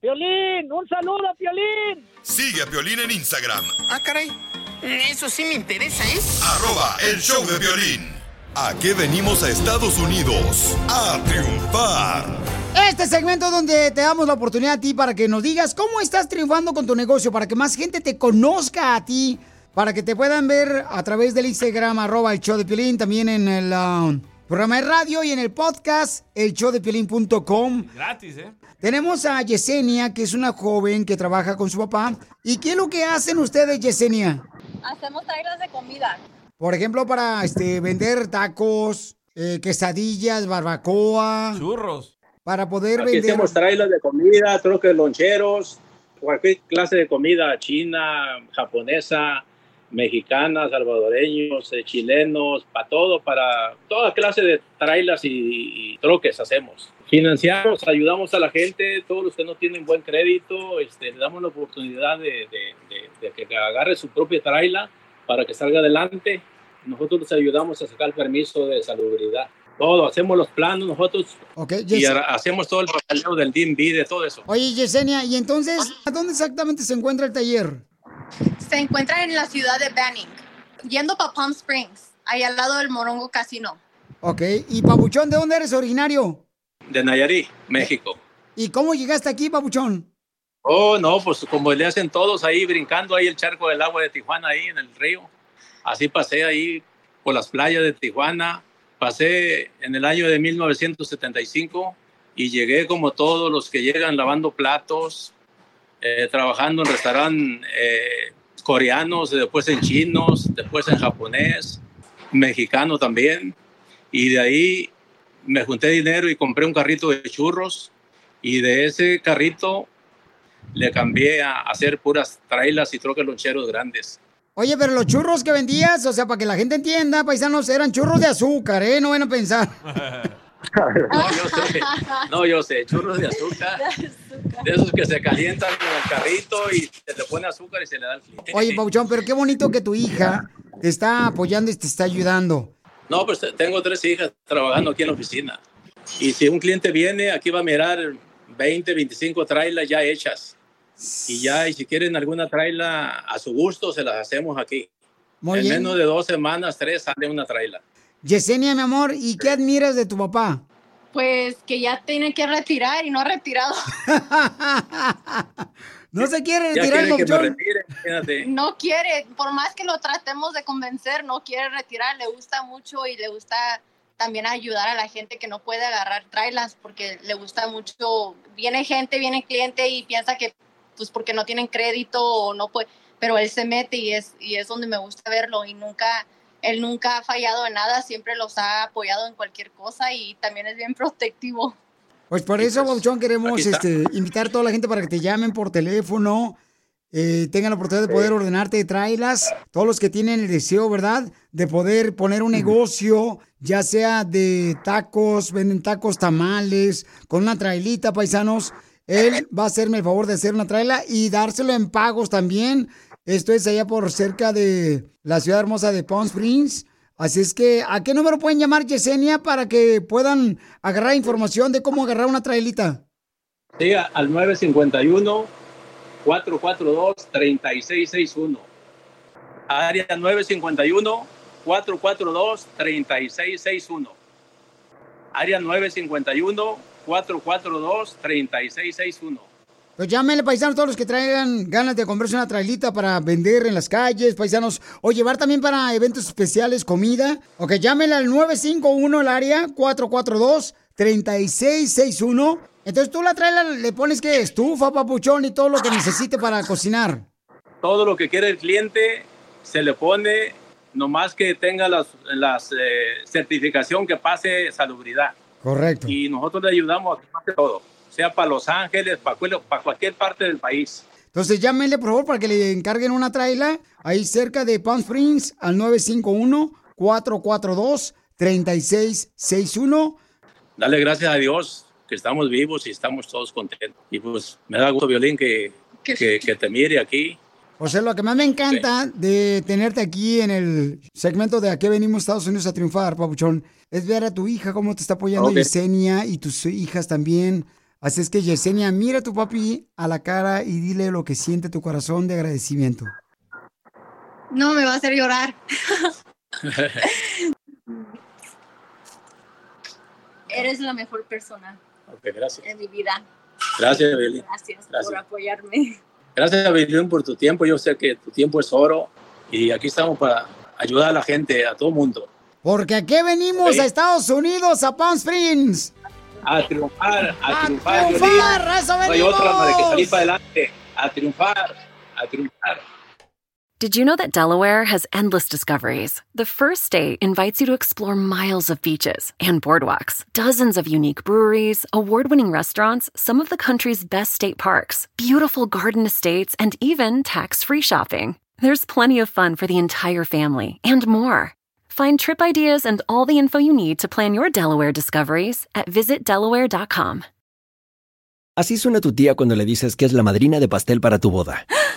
Piolín, un saludo, Piolín. Sigue a Piolín en Instagram, Ah, caray. Eso sí me interesa, ¿eh? arroba el show de violín. ¿A qué venimos a Estados Unidos? A triunfar. Este segmento donde te damos la oportunidad a ti para que nos digas cómo estás triunfando con tu negocio, para que más gente te conozca a ti, para que te puedan ver a través del Instagram, arroba el show de Piolín, también en el ah, programa de radio y en el podcast, el showdepiolín.com. Gratis, ¿eh? Tenemos a Yesenia, que es una joven que trabaja con su papá. ¿Y qué es lo que hacen ustedes, Yesenia? Hacemos trailas de comida. Por ejemplo, para este, vender tacos, eh, quesadillas, barbacoa. Churros. Para poder Aquí vender. hacemos trailers de comida, troques loncheros, cualquier clase de comida china, japonesa, mexicana, salvadoreños, eh, chilenos, para todo, para toda clase de trailers y, y troques hacemos. Financiamos, ayudamos a la gente, todos los que no tienen buen crédito, este, le damos la oportunidad de, de- de- de que agarre su propia trailer para que salga adelante. Nosotros les ayudamos a sacar permiso de salubridad. Todo, hacemos los planos nosotros Ok, y hacemos todo el papeleo del DMV, de todo eso. Oye, Yesenia, ¿y entonces a dónde exactamente se encuentra el taller? Se encuentra en la ciudad de Banning, yendo para Palm Springs, ahí al lado del Morongo Casino. Ok, y Papuchón, ¿de dónde eres originario? De Nayarit, México. ¿Y cómo llegaste aquí, Papuchón? Oh, no, pues como le hacen todos ahí, brincando ahí el charco del agua de Tijuana, ahí en el río. Así pasé ahí por las playas de Tijuana. Pasé en el año de 1975 y llegué como todos los que llegan lavando platos, eh, trabajando en restaurantes eh, coreanos, después en chinos, después en japonés, mexicano también. Y de ahí me junté dinero y compré un carrito de churros y de ese carrito le cambié a hacer puras trailas y troques loncheros grandes. Oye, pero los churros que vendías, o sea, para que la gente entienda, paisanos, eran churros de azúcar, ¿eh? No van a pensar. No, yo sé, no, yo sé, churros de azúcar, de esos que se calientan con el carrito y se le pone azúcar y se le da el cliente. Oye, Papuchón, pero qué bonito que tu hija te está apoyando y te está ayudando. No, pues tengo tres hijas trabajando aquí en la oficina. Y si un cliente viene, aquí va a mirar 20, 25 trailers ya hechas. Y ya, y si quieren alguna traila a su gusto, se las hacemos aquí. Muy en bien. menos de dos semanas, tres sale una traila. Yesenia, mi amor, ¿y qué admiras de tu papá? Pues que ya tiene que retirar y no ha retirado. ¿No se quiere Ya retirar el quieren que retire, fíjate. No quiere, por más que lo tratemos de convencer, no quiere retirar, le gusta mucho y le gusta también ayudar a la gente que no puede agarrar trailas porque le gusta mucho, viene gente, viene cliente y piensa que pues porque no tienen crédito o no puede, pero él se mete y es, y es donde me gusta verlo y nunca, él nunca ha fallado en nada, siempre los ha apoyado en cualquier cosa y también es bien protectivo. Pues por eso, Papuchón, queremos este, invitar a toda la gente para que te llamen por teléfono, eh, tengan la oportunidad de poder ordenarte trailas, todos los que tienen el deseo, ¿verdad? De poder poner un negocio, ya sea de tacos, venden tacos, tamales, con una trailita, paisanos. Él va a hacerme el favor de hacer una traila y dárselo en pagos también. Esto es allá por cerca de la ciudad hermosa de Palm Springs. Así es que, ¿a qué número pueden llamar Yesenia para que puedan agarrar información de cómo agarrar una trailita? Sí, al 951-442-3661. Área 951-442-3661. Área 951-442-3661. Pues llámenle, paisanos, todos los que traigan ganas de comprarse una trailita para vender en las calles, paisanos, o llevar también para eventos especiales comida. Ok, llámenle al 951, el área 442-3661. Entonces tú la traila le pones que estufa, papuchón y todo lo que necesite para cocinar. Todo lo que quiere el cliente se le pone, nomás que tenga las, las eh, certificación que pase salubridad. Correcto. Y nosotros le ayudamos a que pase todo, sea para Los Ángeles, para, cual- para cualquier parte del país. Entonces llámenle, por favor, para que le encarguen una traila ahí cerca de Palm Springs al 951-442-3661. Dale gracias a Dios que estamos vivos y estamos todos contentos. Y pues me da gusto, Violín, que, que, que te mire aquí. O sea, lo que más me encanta de tenerte aquí en el segmento de a qué venimos Estados Unidos a triunfar, papuchón, es ver a tu hija cómo te está apoyando Ok. Yesenia y tus hijas también. Así es que Yesenia, mira a tu papi a la cara y dile lo que siente tu corazón de agradecimiento. No, me va a hacer llorar. Eres la mejor persona Ok, gracias. en mi vida. Gracias, Evelyn. Gracias, Gracias. por apoyarme. Gracias, Evelyn, por tu tiempo. Yo sé que tu tiempo es oro y aquí estamos para ayudar a la gente, a todo mundo, Porque aquí venimos Sí. a Estados Unidos, a Palm Springs. a triunfar, a, ¡A triunfar. hay otra más de que salir para adelante, a triunfar, a triunfar. Did you know that Delaware has endless discoveries? The first state invites you to explore miles of beaches and boardwalks, dozens of unique breweries, award winning restaurants, some of the country's best state parks, beautiful garden estates, and even tax free shopping. There's plenty of fun for the entire family and more. Find trip ideas and all the info you need to plan your Delaware discoveries at visitdelaware.com. Así suena tu tía cuando le dices que es la madrina de pastel para tu boda. ¡Ah!